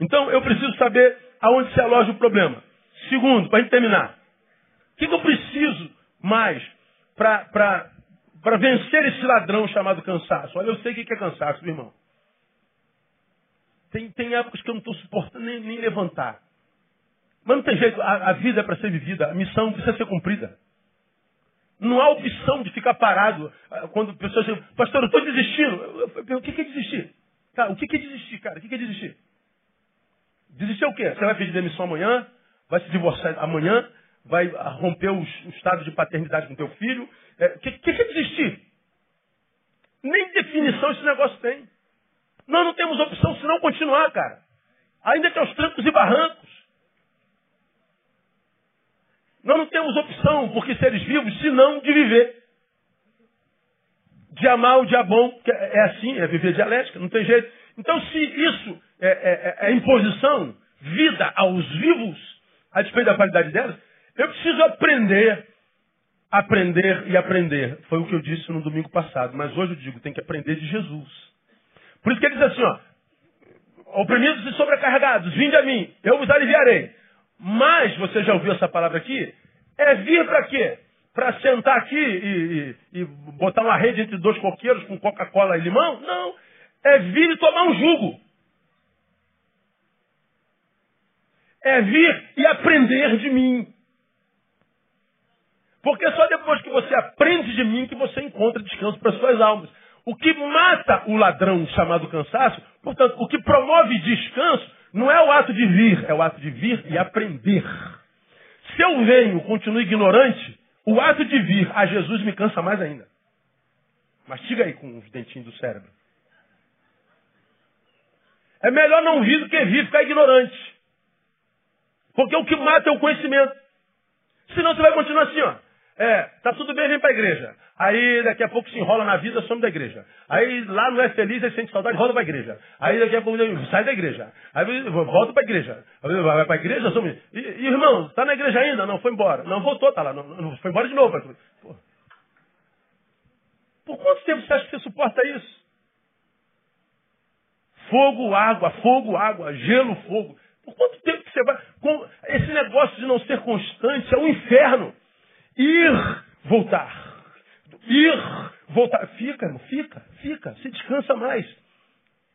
Então, eu preciso saber aonde se aloja o problema. Segundo, para a gente terminar. O que, que eu preciso mais para vencer esse ladrão chamado cansaço? Olha, eu sei o que é cansaço, meu irmão. Tem, tem épocas que eu não estou suportando nem, nem, levantar. Mas não tem jeito, a, a vida é para ser vivida, a missão precisa ser cumprida. Não há opção de ficar parado ah, quando pessoas dizem, pastor, eu estou desistindo. O que é desistir? Tá, o que é desistir, cara? O que é desistir? Desistir é o quê? Você vai pedir demissão amanhã, vai se divorciar amanhã, vai romper o, o estado de paternidade com teu filho. O é, que, que é desistir? Nem definição esse negócio tem. Nós não temos opção senão continuar, cara. Ainda que aos trancos e barrancos. Nós não temos opção, porque seres vivos, senão de viver. Dia mal, dia bom, é, é assim, é viver dialética, não tem jeito. Então, se isso é, é, é, é imposição, vida aos vivos, a despeito da qualidade delas, eu preciso aprender, aprender e aprender. Foi o que eu disse no domingo passado, mas hoje eu digo, tem que aprender de Jesus. Por isso que ele diz assim, ó, oprimidos e sobrecarregados, vinde a mim, eu vos aliviarei. Mas, você já ouviu essa palavra aqui? É vir para quê? Para sentar aqui e, e, e, botar uma rede entre dois coqueiros com Coca-Cola e limão? Não. É vir e tomar um jugo. É vir e aprender de mim. Porque só depois que você aprende de mim que você encontra descanso para suas almas. O que mata o ladrão chamado cansaço, portanto, o que promove descanso, não é o ato de vir, é o ato de vir e aprender. Se eu venho, continuo ignorante, o ato de vir a Jesus me cansa mais ainda. Mastiga aí com os dentinhos do cérebro. É melhor não vir do que vir ficar ignorante. Porque o que mata é o conhecimento. Senão você vai continuar assim, ó. É, tá tudo bem, vem para a igreja. Aí daqui a pouco se enrola na vida, some da igreja. Aí lá não é feliz, aí sente saudade, volta para a igreja. Aí daqui a pouco sai da igreja. Aí volta para a igreja. Aí vai para a igreja, some. E, irmão, está na igreja ainda? Não, foi embora. Não voltou, tá lá. Não, não foi embora de novo. Pô. Por quanto tempo você acha que você suporta isso? Fogo, água, fogo, água, gelo, fogo. Por quanto tempo que você vai. Com esse negócio de não ser constante é um inferno. Ir, voltar. Ir, voltar. Fica, irmão, fica, fica. Se descansa mais.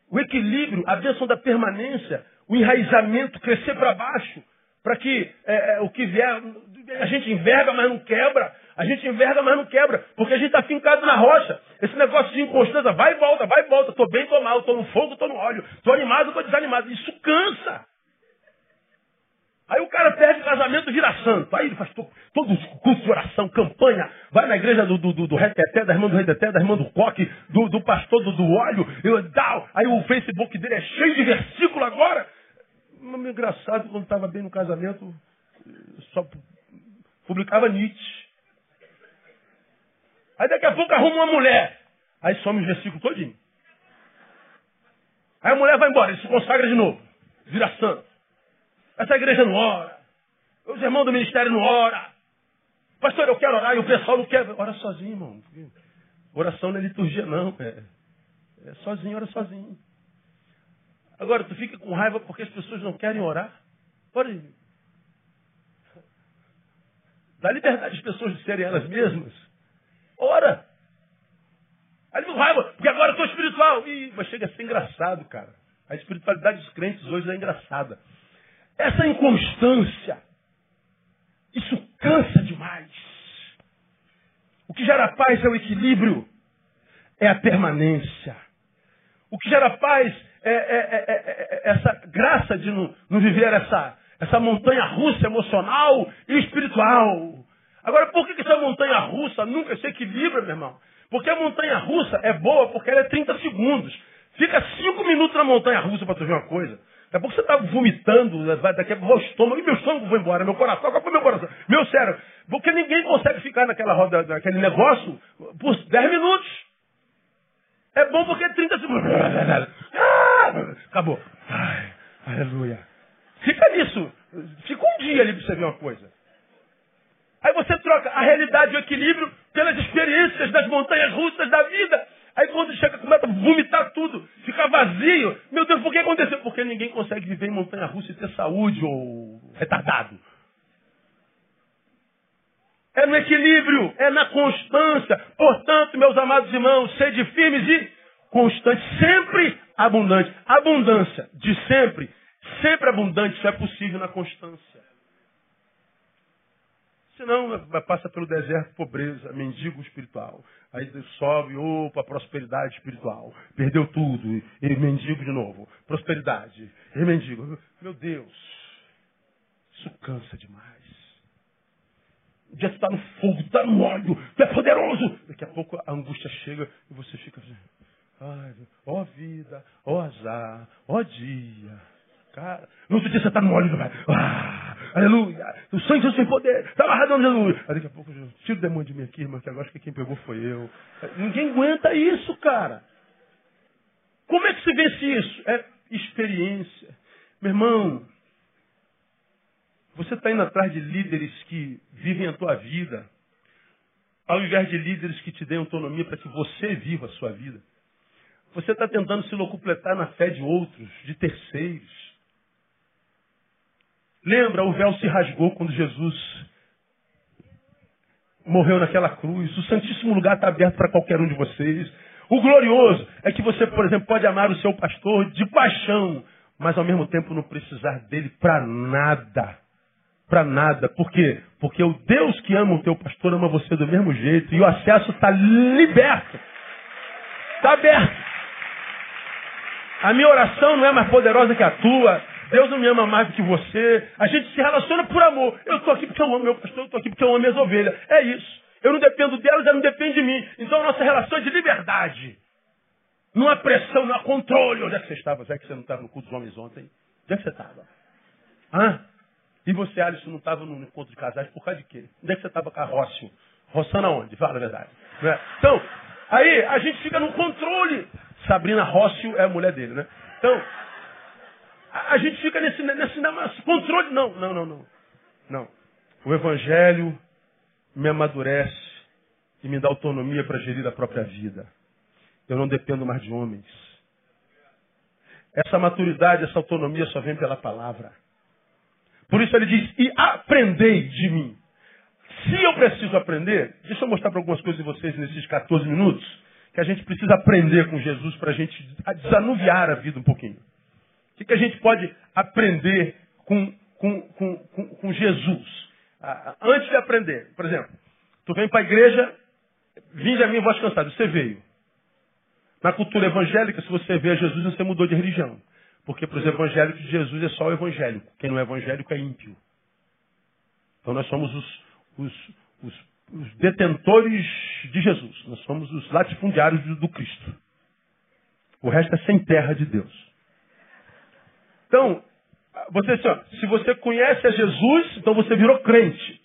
O equilíbrio, a bênção da permanência, o enraizamento, crescer para baixo. para que é, é, o que vier, a gente enverga, mas não quebra. A gente enverga, mas não quebra, porque a gente está fincado na rocha. Esse negócio de inconstância, vai e volta, vai e volta. Estou bem, estou mal, estou no fogo, estou no óleo. Estou animado, estou desanimado. Isso cansa. Aí o cara perde o casamento e vira santo. Aí ele faz todo, todo curso de oração, campanha, vai na igreja do, do, do, do reteté, da irmã do reteté, da irmã do coque, do, do pastor do, do óleo. Eu, tal. Aí o Facebook dele é cheio de versículo agora. Mas engraçado, quando estava bem no casamento, só publicava Nietzsche. Aí daqui a pouco arruma uma mulher. Aí some o versículo todinho. Aí a mulher vai embora, ele se consagra de novo. Vira santo. Essa igreja não ora. Os irmãos do ministério não oram. Pastor, eu quero orar e o pessoal não quer. Ora sozinho, irmão. Oração não é liturgia, não. É, é sozinho, ora sozinho. Agora, tu fica com raiva porque as pessoas não querem orar? Pode. Dá liberdade às pessoas de serem elas mesmas. Ora. Aí com raiva, porque agora eu estou espiritual. Ih, mas chega a ser engraçado, cara. A espiritualidade dos crentes hoje é engraçada. Essa inconstância, isso cansa demais. O que gera paz é o equilíbrio, é a permanência. O que gera paz é, é, é, é essa graça de não, não viver essa, essa montanha russa emocional e espiritual. Agora, por que essa montanha russa nunca se equilibra, meu irmão? Porque a montanha russa é boa porque ela é 30 segundos. Fica 5 minutos na montanha russa para tu ver uma coisa. Daqui a pouco você está vomitando, daqui a pouco o estômago, e meu estômago vai embora, meu coração, foi meu coração? Meu cérebro. Porque ninguém consegue ficar naquela roda, naquele negócio por 10 minutos. É bom porque 30 segundos. [laughs] Acabou. Ai, aleluia. Fica nisso. Fica um dia ali para você ver uma coisa. Aí você troca a realidade e o equilíbrio pelas experiências das montanhas russas da vida. Aí quando chega, começa a vomitar tudo, fica vazio. Meu Deus, por que aconteceu? Porque ninguém consegue viver em montanha russa e ter saúde ou retardado. É no equilíbrio, é na constância. Portanto, meus amados irmãos, sede firmes e constantes, sempre abundante. Abundância de sempre, sempre abundante, isso é possível na constância. Senão passa pelo deserto pobreza, mendigo espiritual. Aí sobe, opa, prosperidade espiritual. Perdeu tudo. E mendigo de novo. Prosperidade. E mendigo. Meu Deus. Isso cansa demais. O dia está no fogo, está no óleo, tu é poderoso. Daqui a pouco a angústia chega e você fica assim. Ai, ó vida, ó azar, ó dia. Cara, no outro dia você está no óleo Ah, aleluia. O sangue Jesus tem poder. Está amarrado Jesus. Aí daqui a pouco, tira o demônio de mim aqui, irmão, que agora que quem pegou foi eu. Ninguém aguenta isso, cara. Como é que se vence isso? É experiência. Meu irmão, você está indo atrás de líderes que vivem a tua vida, ao invés de líderes que te dêem autonomia para que você viva a sua vida. Você está tentando se locupletar na fé de outros, de terceiros. Lembra, o véu se rasgou quando Jesus morreu naquela cruz. O Santíssimo Lugar está aberto para qualquer um de vocês. O glorioso é que você, por exemplo, pode amar o seu pastor de paixão, mas ao mesmo tempo não precisar dele para nada. Para nada. Por quê? Porque o Deus que ama o teu pastor ama você do mesmo jeito e o acesso está liberto. Está aberto. A minha oração não é mais poderosa que a tua. Deus não me ama mais do que você. A gente se relaciona por amor. Eu estou aqui porque eu amo meu pastor, eu estou aqui porque eu amo minhas ovelhas. É isso. Eu não dependo delas, ela não depende de mim. Então a nossa relação é de liberdade. Não há pressão, não há controle. Onde é que você estava? Já que você não estava no culto dos homens ontem? Onde é que você estava? Hã? E você, Alisson, não estava no encontro de casais por causa de quê? Onde é que você estava com a Rócio? Roçando aonde? Fala a verdade. É? Então, aí a gente fica no controle. Sabrina Rócio é a mulher dele, né? Então, a gente fica nesse, nesse, nesse controle. Não, não, não, não. Não. O Evangelho me amadurece e me dá autonomia para gerir a própria vida. Eu não dependo mais de homens. Essa maturidade, essa autonomia só vem pela palavra. Por isso ele diz: E aprendei de mim. Se eu preciso aprender, deixa eu mostrar para algumas coisas de vocês nesses 14 minutos, que a gente precisa aprender com Jesus para a gente desanuviar a vida um pouquinho. O que, a gente pode aprender com com, com, com, Jesus. Antes de aprender, por exemplo, tu vem para a igreja, vinde a mim voz cansada, você veio. Na cultura evangélica, se você vê Jesus, você mudou de religião. Porque para os evangélicos, Jesus é só o evangélico. Quem não é evangélico é ímpio. Então nós somos os, os, os, os detentores de Jesus. Nós somos os latifundiários do Cristo. O resto é sem terra de Deus. Então, você assim, ó, se você conhece a Jesus, então você virou crente.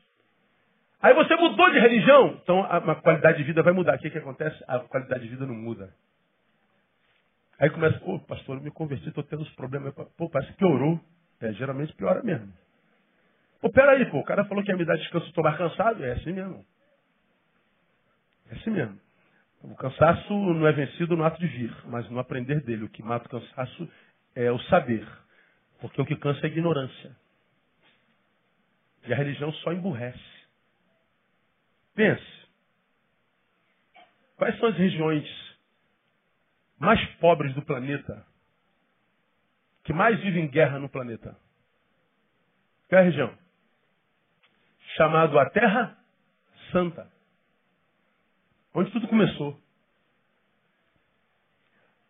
Aí você mudou de religião, então a, a qualidade de vida vai mudar. O que, que acontece? A qualidade de vida não muda. Aí começa, pô, pastor, eu me converti, estou tendo uns problemas. Pô, parece que piorou. É, geralmente piora mesmo. Pô, peraí, pô, o cara falou que me dar descanso estou mais cansado. É assim mesmo. É assim mesmo. O cansaço não é vencido no ato de vir, mas no aprender dele. O que mata o cansaço é o saber. Porque o que cansa é a ignorância. E a religião só emburrece. Pense. Quais são as regiões mais pobres do planeta? Que mais vivem em guerra no planeta? Qual é a região? Chamado a Terra Santa. Onde tudo começou.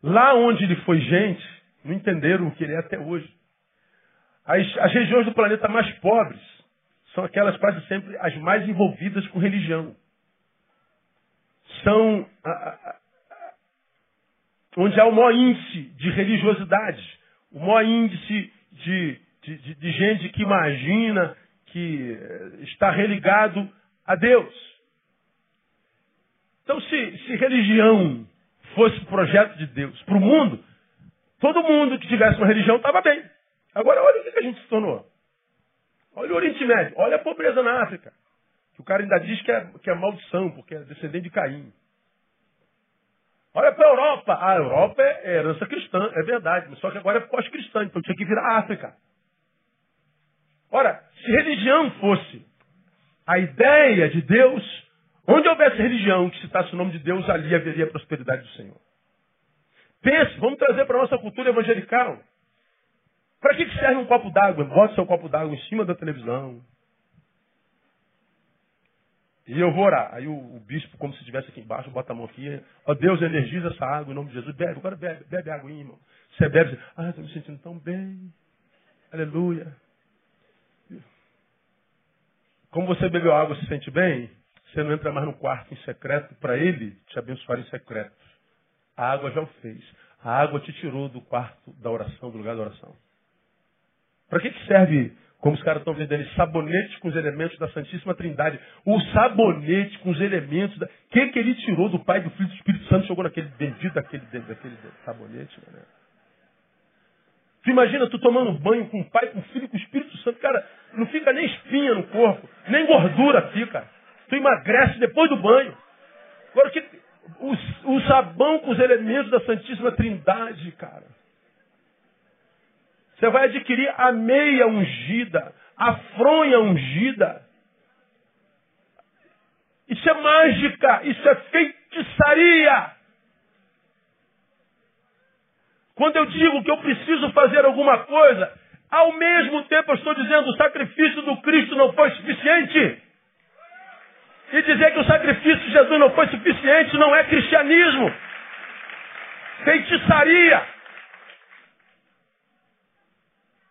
Lá onde ele foi gente, não entenderam o que ele é até hoje. As, as regiões do planeta mais pobres são aquelas quase sempre as mais envolvidas com religião. São a, a, onde há o maior índice de religiosidade, o maior índice de, de, de, de gente que imagina que eh, está religado a Deus. Então, se, se religião fosse o projeto de Deus para o mundo, todo mundo que tivesse uma religião estava bem. Agora, olha o que a gente se tornou. Olha o Oriente Médio, olha a pobreza na África. Que o cara ainda diz que é, que é maldição, porque é descendente de Caim. Olha para a Europa. A Europa é herança cristã, é verdade, mas só que agora é pós-cristã, então tinha que virar África. Ora, se religião fosse a ideia de Deus, onde houvesse religião que citasse o nome de Deus, ali haveria a prosperidade do Senhor. Pense, vamos trazer para a nossa cultura evangelical. Para que serve um copo d'água? Bota seu copo d'água em cima da televisão. E eu vou orar. Aí o, o, bispo, como se estivesse aqui embaixo, bota a mão aqui. Ó Deus, energiza essa água em nome de Jesus. Bebe, agora bebe, bebe água irmão. Você bebe, você, ah, estou me sentindo tão bem. Aleluia. Como você bebeu água se sente bem, você não entra mais no quarto em secreto para ele te abençoar em secreto. A água já o fez. A água te tirou do quarto da oração, do lugar da oração. Para que, que serve, como os caras estão vendendo, sabonete com os elementos da Santíssima Trindade? O sabonete com os elementos da. Quem que ele tirou do Pai, do Filho e do Espírito Santo jogou naquele bendito daquele, daquele sabonete, né? Tu imagina tu tomando banho com o Pai, com o Filho e com o Espírito Santo, cara, não fica nem espinha no corpo, nem gordura fica. Tu emagrece depois do banho. Agora que o, o sabão com os elementos da Santíssima Trindade, cara. Você vai adquirir a meia ungida, a fronha ungida. Isso é mágica, isso é feitiçaria. Quando eu digo que eu preciso fazer alguma coisa, ao mesmo tempo eu estou dizendo o sacrifício do Cristo não foi suficiente. E dizer que o sacrifício de Jesus não foi suficiente não é cristianismo. Feitiçaria.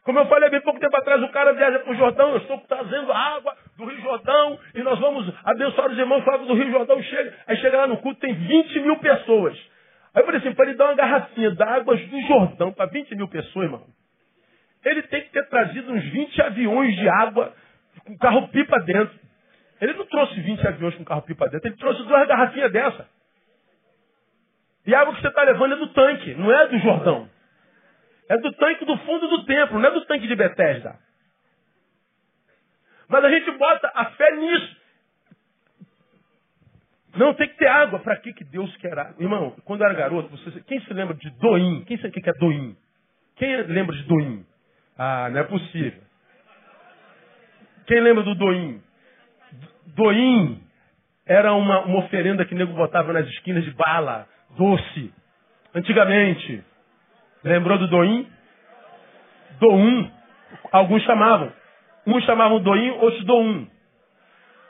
Como eu falei bem pouco tempo atrás, o cara viaja para o Jordão, eu estou trazendo água do Rio Jordão e nós vamos abençoar os irmãos que do Rio Jordão. Chega, aí chega lá no culto, tem 20 mil pessoas. Aí eu falei assim, para ele dar uma garrafinha d'água do Jordão para 20 mil pessoas, irmão, ele tem que ter trazido uns 20 aviões de água com carro-pipa dentro. Ele não trouxe 20 aviões com carro-pipa dentro, ele trouxe duas garrafinhas dessa. E a água que você está levando é do tanque, não é do Jordão. É do tanque do fundo do templo, não é do tanque de Betesda. Mas a gente bota a fé nisso. Não, tem que ter água. Para que, que Deus quer água? Irmão, quando eu era garoto, você, quem se lembra de Doim? Quem sabe o que é Doim? Quem lembra de Doim? Ah, não é possível. Quem lembra do Doim? Doim era uma, uma oferenda que o nego botava nas esquinas de bala, doce. Antigamente. Lembrou do Doim? Doum, alguns chamavam. Uns chamavam doim, outros do um.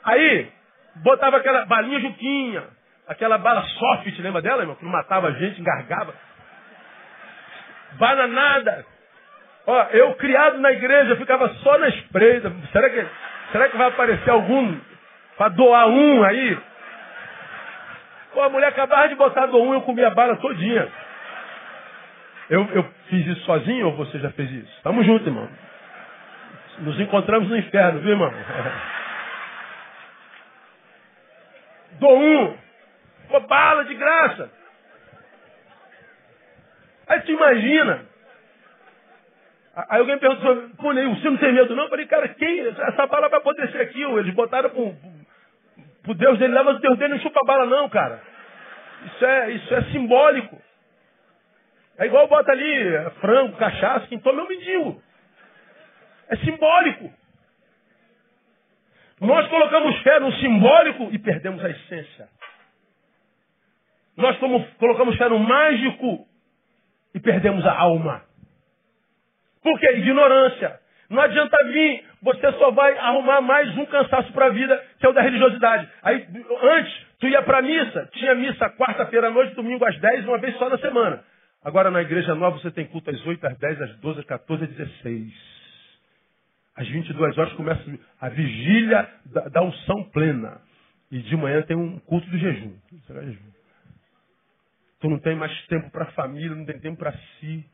Aí, botava aquela balinha juquinha, aquela bala soft, lembra dela, irmão? Que matava a gente, engargava. Bananada. Ó, eu criado na igreja, ficava só na espreita. Será que, será que vai aparecer algum para doar um aí? Pô, a mulher acabava de botar do um, eu comia bala todinha. Eu, eu fiz isso sozinho ou você já fez isso? Tamo junto, irmão. Nos encontramos no inferno, viu, irmão? [laughs] Dou um. Pô, bala de graça. Aí tu imagina. Aí alguém perguntou, pô, Neil, você não tem medo não? Eu falei, cara, quem? Essa bala vai ser aqui. Eles botaram pro, pro Deus dele mas o Deus dele não chupa bala não, cara. Isso é, isso é simbólico. É igual bota ali frango, cachaça, quem toma é o mendigo. É simbólico. Nós colocamos fé no simbólico e perdemos a essência. Nós colocamos fé no mágico e perdemos a alma. Por quê? Ignorância. Não adianta vir, você só vai arrumar mais um cansaço para a vida, que é o da religiosidade. Aí, antes, tu ia para a missa, tinha missa quarta-feira à noite, domingo às 10, uma vez só na semana. Agora na igreja nova você tem culto às 8, às 10, às 12, às 14, às 16. Às 22 horas começa a vigília da, da unção plena. E de manhã tem um culto do jejum. Tu não tem mais tempo para a família, não tem tempo para si.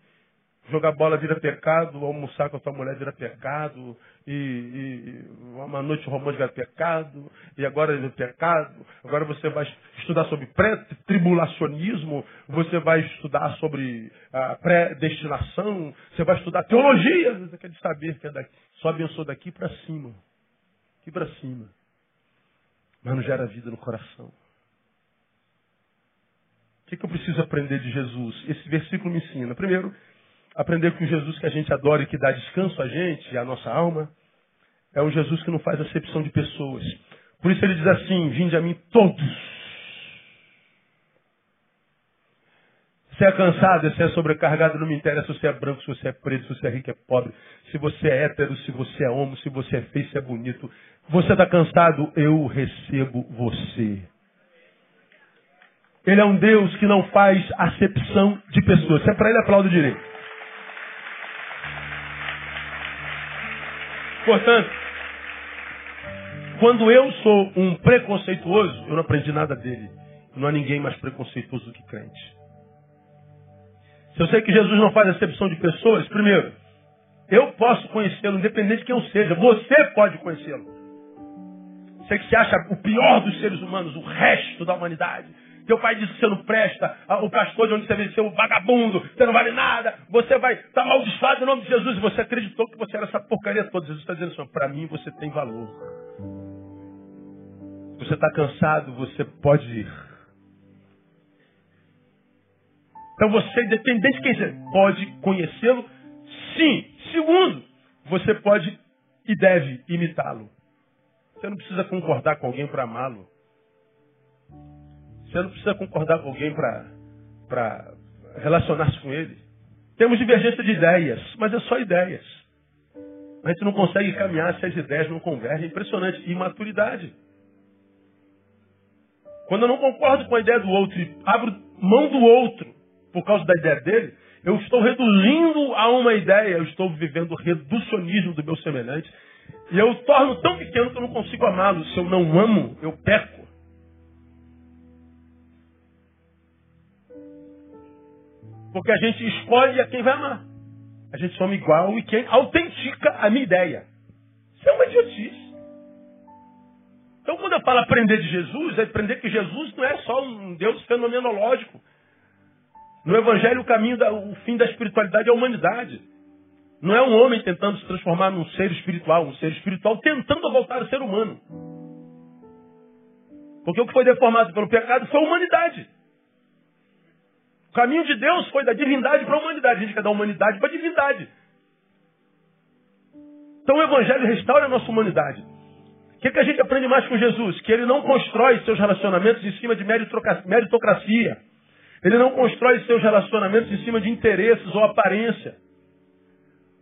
Jogar bola vira pecado, almoçar com a tua mulher vira pecado, e, e uma noite romântica vira pecado, e agora é pecado. Agora você vai estudar sobre pré-tribulacionismo, você vai estudar sobre a predestinação, você vai estudar teologia. Você quer saber que é daqui, só abençoa daqui para cima. Aqui para cima. Mas não gera vida no coração. O que, que eu preciso aprender de Jesus? Esse versículo me ensina. Primeiro, aprender que o Jesus que a gente adora e que dá descanso a gente e a nossa alma é um Jesus que não faz acepção de pessoas. Por isso ele diz assim: Vinde a mim todos. Se é cansado, se é sobrecargado, não me interessa se você é branco, se você é preto, se você é rico, é pobre, se você é hétero, se você é homem, se você é feio, se é bonito. Você está cansado, eu recebo você. Ele é um Deus que não faz acepção de pessoas. Se é para ele, aplaudo direito. Portanto, quando eu sou um preconceituoso, eu não aprendi nada dele. Não há ninguém mais preconceituoso do que crente. Se eu sei que Jesus não faz acepção de pessoas, primeiro, eu posso conhecê-lo, independente de quem eu seja. Você pode conhecê-lo. Você que se acha o pior dos seres humanos, o resto da humanidade. Teu pai disse que você não presta, o pastor de onde você venceu, o vagabundo, você não vale nada, você vai estar tá em nome de Jesus. E você acreditou que você era essa porcaria toda. Jesus está dizendo assim, para mim você tem valor. Você está cansado, você pode ir. Então você, independente de quem seja, pode conhecê-lo, sim. Segundo, você pode e deve imitá-lo. Você não precisa concordar com alguém para amá-lo. Você não precisa concordar com alguém para relacionar-se com ele. Temos divergência de ideias, mas é só ideias. A gente não consegue caminhar se as ideias não convergem. Impressionante. Imaturidade. Quando eu não concordo com a ideia do outro e abro mão do outro por causa da ideia dele, eu estou reduzindo a uma ideia, eu estou vivendo o reducionismo do meu semelhante. E eu torno tão pequeno que eu não consigo amá-lo. Se eu não amo, eu peco. Porque a gente escolhe a quem vai amar. A gente soma igual e quem autentica a minha ideia. Isso é uma idiotice. Então, quando eu falo aprender de Jesus, é aprender que Jesus não é só um Deus fenomenológico. No Evangelho, o caminho, da, o fim da espiritualidade é a humanidade. Não é um homem tentando se transformar num ser espiritual, um ser espiritual tentando voltar a ser humano. Porque o que foi deformado pelo pecado foi a humanidade caminho de Deus foi da divindade para a humanidade. A gente quer da humanidade para a divindade. Então o Evangelho restaura a nossa humanidade. O que, que a gente aprende mais com Jesus? Que ele não constrói seus relacionamentos em cima de meritocracia. Ele não constrói seus relacionamentos em cima de interesses ou aparência.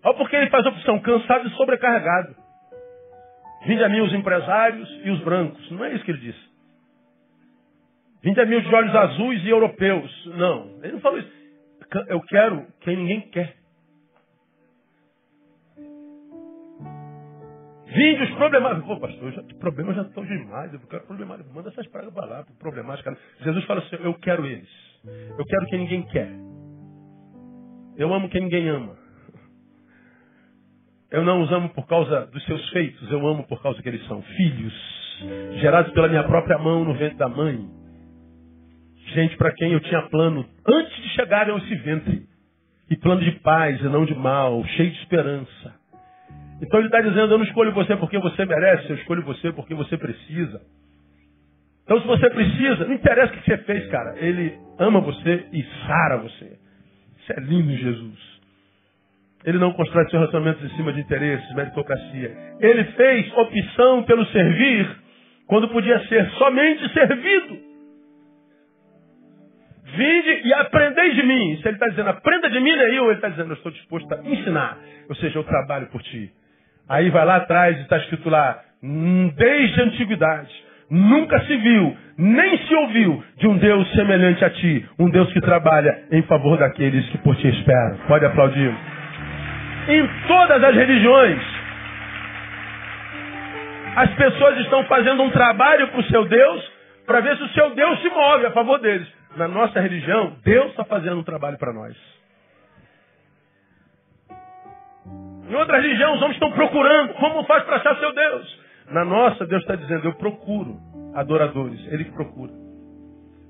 Olha porque ele faz a opção cansado e sobrecarregado. Vinde a mim os empresários e os brancos. Não é isso que ele disse. Vinde a mim os de olhos azuis e europeus. Não, ele não falou isso. Eu quero quem ninguém quer. Vinde os problemáticos. Pô, pastor, já, problemas já estão demais. Eu quero problemáticos. Manda essas pragas para lá, problemáticas. Jesus fala assim, eu quero eles. Eu quero quem ninguém quer. Eu amo quem ninguém ama. Eu não os amo por causa dos seus feitos, eu amo por causa que eles são filhos, gerados pela minha própria mão no ventre da mãe. Gente para quem eu tinha plano antes de chegarem a esse ventre. E plano de paz e não de mal, cheio de esperança. Então ele está dizendo, eu não escolho você porque você merece, eu escolho você porque você precisa. Então se você precisa, não interessa o que você fez, cara. Ele ama você e sara você. Isso é lindo, Jesus. Ele não constrói seus relacionamentos em cima de interesses, meritocracia. Ele fez opção pelo servir quando podia ser somente servido. Vinde e aprendei de mim. Se ele está dizendo, aprenda de mim, né? Eu, ele está dizendo, eu estou disposto a ensinar. Ou seja, eu trabalho por ti. Aí vai lá atrás e está escrito lá, hum, desde a antiguidade, nunca se viu, nem se ouviu de um Deus semelhante a ti. Um Deus que trabalha em favor daqueles que por ti esperam. Pode aplaudir em todas as religiões. As pessoas estão fazendo um trabalho para o seu Deus para ver se o seu Deus se move a favor deles. Na nossa religião, Deus está fazendo um trabalho para nós. Em outra religião, os homens estão procurando como faz para achar seu Deus. Na nossa, Deus está dizendo, eu procuro adoradores. Ele procura.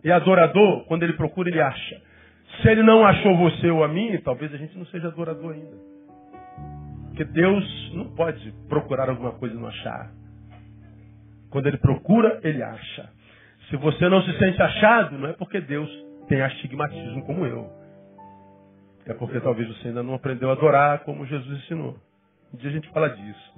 E adorador, quando ele procura, ele acha. Se ele não achou você ou a mim, talvez a gente não seja adorador ainda. Porque Deus não pode procurar alguma coisa e não achar. Quando Ele procura, Ele acha. Se você não se sente achado, não é porque Deus tem astigmatismo como eu. É porque talvez você ainda não aprendeu a adorar como Jesus ensinou. Um dia a gente fala disso.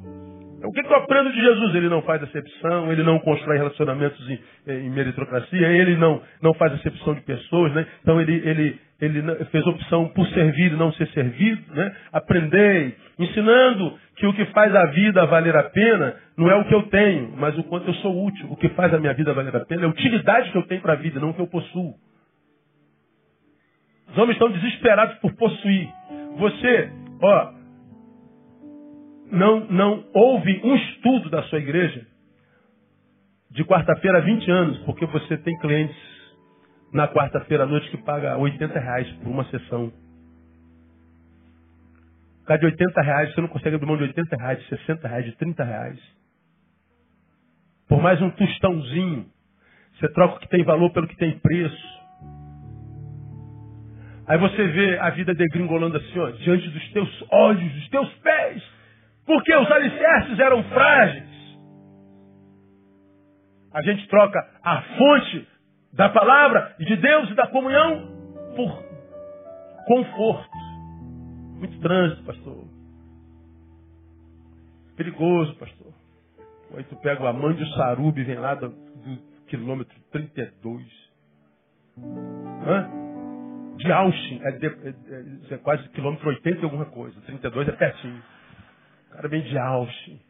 Então, o que, eu aprendo de Jesus? Ele não faz acepção, ele não constrói relacionamentos em, em meritocracia, ele não, não faz acepção de pessoas, né? Então ele, ele, ele fez opção por servir e não ser servido, né? Aprendei, ensinando que o que faz a vida valer a pena não é o que eu tenho, mas o quanto eu sou útil. O que faz a minha vida valer a pena é a utilidade que eu tenho para a vida, não o que eu possuo. Os homens estão desesperados por possuir. Você, ó, não, não houve um estudo da sua igreja de quarta-feira há 20 anos, porque você tem clientes na quarta-feira à noite que paga 80 reais por uma sessão. Por de 80 reais, você não consegue abrir mão de 80 reais, de 60 reais, de 30 reais. Por mais um tostãozinho, você troca o que tem valor pelo que tem preço. Aí você vê a vida degringolando assim, ó, diante dos teus olhos, dos teus pés. Porque os alicerces eram frágeis. A gente troca a fonte da palavra de Deus e da comunhão por conforto. Muito trânsito, pastor. Perigoso, pastor. Aí tu pega o Amande Sarubi, vem lá do, do quilômetro 32. Hã? De Austin, é, de, é, é, quase quilômetro 80 e alguma coisa. 32 é pertinho. Cara vem de Austin.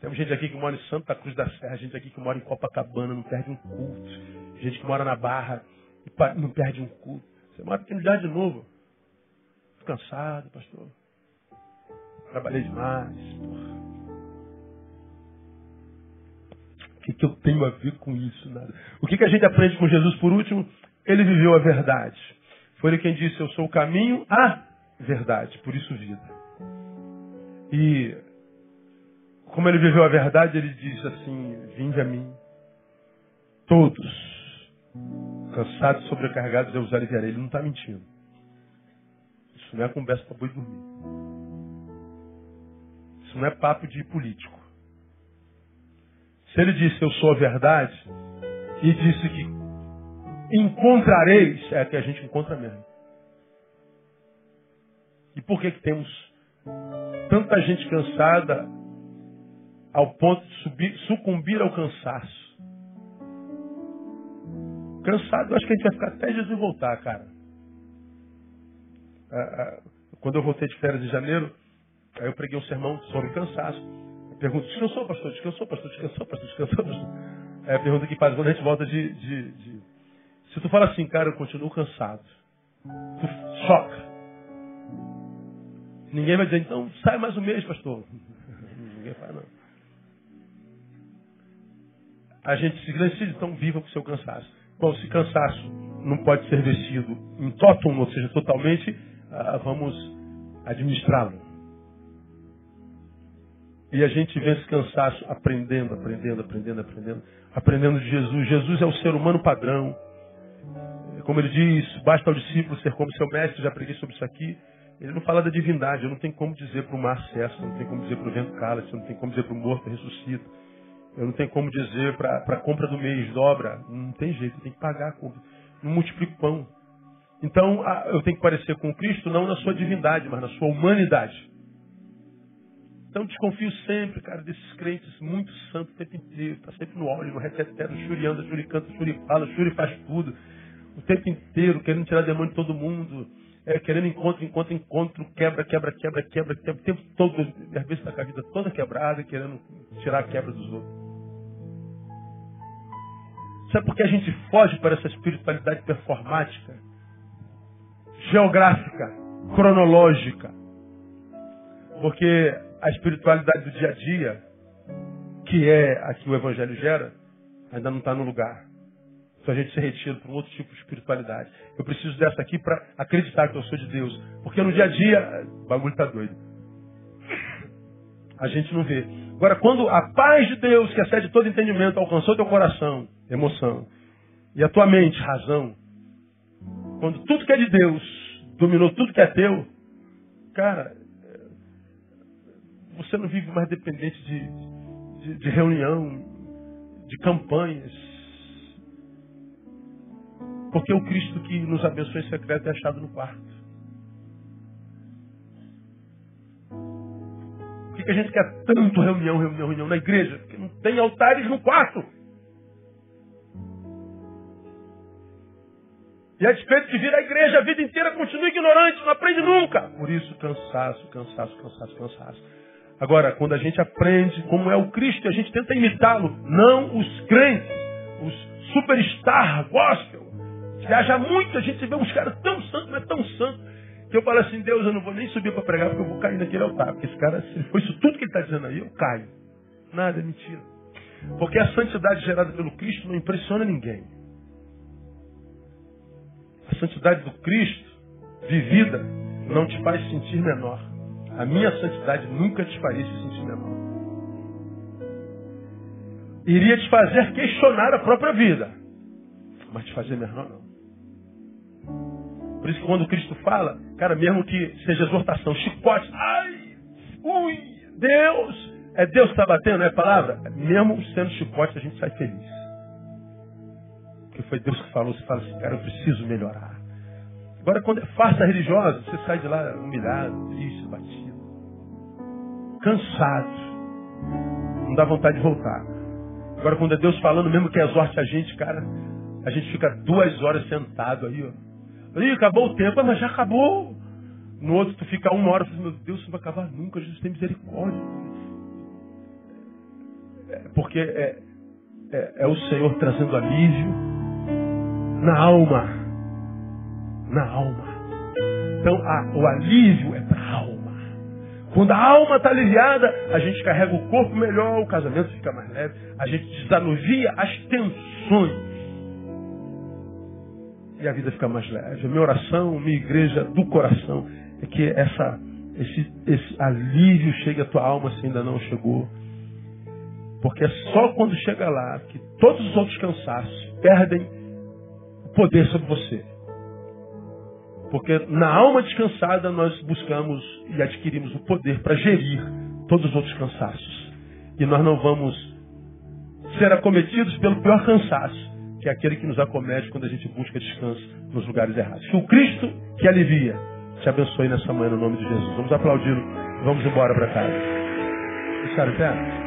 Temos gente aqui que mora em Santa Cruz da Serra, gente aqui que mora em Copacabana, não perde um culto. Gente que mora na Barra e não perde um culto. Você mora aqui no de novo. Tô cansado, pastor. Trabalhei demais, porra. O que, que eu tenho a ver com isso? Nada. O que, que a gente aprende com Jesus por último? Ele viveu a verdade. Foi ele quem disse, eu sou o caminho, a verdade, por isso vida. E como ele viveu a verdade, ele diz assim: Vinde a mim, todos, cansados, sobrecarregados, eu os aliviarei. Ele não está mentindo. Isso não é conversa para boi dormir. Isso não é papo de político. Se ele disse eu sou a verdade, e disse que encontrareis, é que a gente encontra mesmo. E por que, que temos tanta gente cansada ao ponto de subir, sucumbir ao cansaço? Cansado, eu acho que a gente vai ficar até Jesus voltar, cara. Ah, ah, quando eu voltei de férias em janeiro, aí eu preguei um sermão sobre cansaço. Pergunta, descansou, pastor? Descansou, pastor? Descansou, pastor? Descansou, pastor? É pergunta que faz quando a gente volta de, de, de... Se tu fala assim, cara, eu continuo cansado. Tu choca. Ninguém vai dizer, então sai mais um mês, pastor. [laughs] Ninguém faz, não. A gente se silencia, então viva com o seu cansaço. Bom, se cansaço não pode ser vestido em totum, ou seja, totalmente, ah, vamos administrá-lo. E a gente vê esse cansaço aprendendo, aprendendo, aprendendo, aprendendo, aprendendo de Jesus. Jesus é o ser humano padrão. Como ele diz, basta ao discípulo ser como seu mestre, já preguei sobre isso aqui. Ele não fala da divindade, eu não tenho como dizer para o mar cessa, não tem como dizer para o vento cala-se, não tem como dizer para o morto ressuscita. Eu não tenho como dizer para a compra do mês dobra. Não tem jeito, eu tenho que pagar a compra. Não multiplico pão. Então, eu tenho que parecer com Cristo não na sua divindade, mas na sua humanidade. Então desconfio sempre, cara, desses crentes muito santos tempo inteiro. Está sempre no óleo, no reteté, no churi anda, churi canta, churi fala, churi faz tudo. O tempo inteiro, querendo tirar demônio de todo mundo. É, querendo encontro, encontro, encontro, quebra, quebra, quebra, quebra, quebra. O tempo todo, às vezes está com a vida toda quebrada, querendo tirar a quebra dos outros. Sabe por que a gente foge para essa espiritualidade performática? Geográfica, cronológica. Porque a espiritualidade do dia a dia, que é a que o Evangelho gera, ainda não está no lugar. A gente se retira para um outro tipo de espiritualidade. Eu preciso dessa aqui para acreditar que eu sou de Deus. Porque no dia a dia, o bagulho está doido. A gente não vê. Agora, quando a paz de Deus, que excede todo entendimento, alcançou teu coração, emoção, e a tua mente, razão, quando tudo que é de Deus dominou tudo que é teu, cara, você não vive mais dependente de, de, de reunião, de campanhas. Porque o Cristo que nos abençoa em secreto é achado no quarto. Por que, que a gente quer tanto reunião, reunião, reunião na igreja? Porque não tem altares no quarto. E a despeito de vir à igreja a vida inteira, continua ignorante, não aprende nunca. Por isso, cansaço, cansaço, cansaço, cansaço. Agora, quando a gente aprende como é o Cristo, a gente tenta imitá-lo, não os crentes, os superstar gospel. Viaja muito, a gente vê uns caras tão santos, mas tão santos, que eu falo assim, Deus, eu não vou nem subir para pregar porque eu vou cair naquele altar. Porque esse cara, se for isso tudo que ele está dizendo aí, eu caio. Nada, é mentira. Porque a santidade gerada pelo Cristo não impressiona ninguém. A santidade do Cristo, vivida, não te faz sentir menor. A minha santidade nunca te faria se sentir menor. Iria te fazer questionar a própria vida. Mas te fazer menor não. Por isso que quando Cristo fala, cara, mesmo que seja exortação, chicote, ai, ui, Deus, é Deus que está batendo, não é palavra? Mesmo sendo chicote, a gente sai feliz. Porque foi Deus que falou, você fala assim, cara, eu preciso melhorar. Agora, quando é farsa religiosa, você sai de lá humilhado, triste, batido cansado. Não dá vontade de voltar. Agora, quando é Deus falando, mesmo que exorte a gente, cara, a gente fica duas horas sentado aí, ó. Ih, acabou o tempo, mas já acabou. No outro, tu fica uma hora, meu Deus, isso não vai acabar nunca, Jesus tem misericórdia. É, porque é, é, é o Senhor trazendo alívio na alma. Na alma. Então, a, o alívio é para a alma. Quando a alma está aliviada, a gente carrega o corpo melhor, o casamento fica mais leve, a gente desanuvia as tensões. E a vida fica mais leve. A minha oração, minha igreja do coração, é que essa, esse, esse alívio chegue à tua alma se ainda não chegou. Porque é só quando chega lá que todos os outros cansaços perdem o poder sobre você. Porque na alma descansada nós buscamos e adquirimos o poder para gerir todos os outros cansaços. E nós não vamos ser acometidos pelo pior cansaço, que é aquele que nos acomete quando a gente busca descanso nos lugares errados. Que o Cristo que alivia te abençoe nessa manhã no nome de Jesus. Vamos aplaudi-lo. Vamos embora para casa. Ficaram em pé?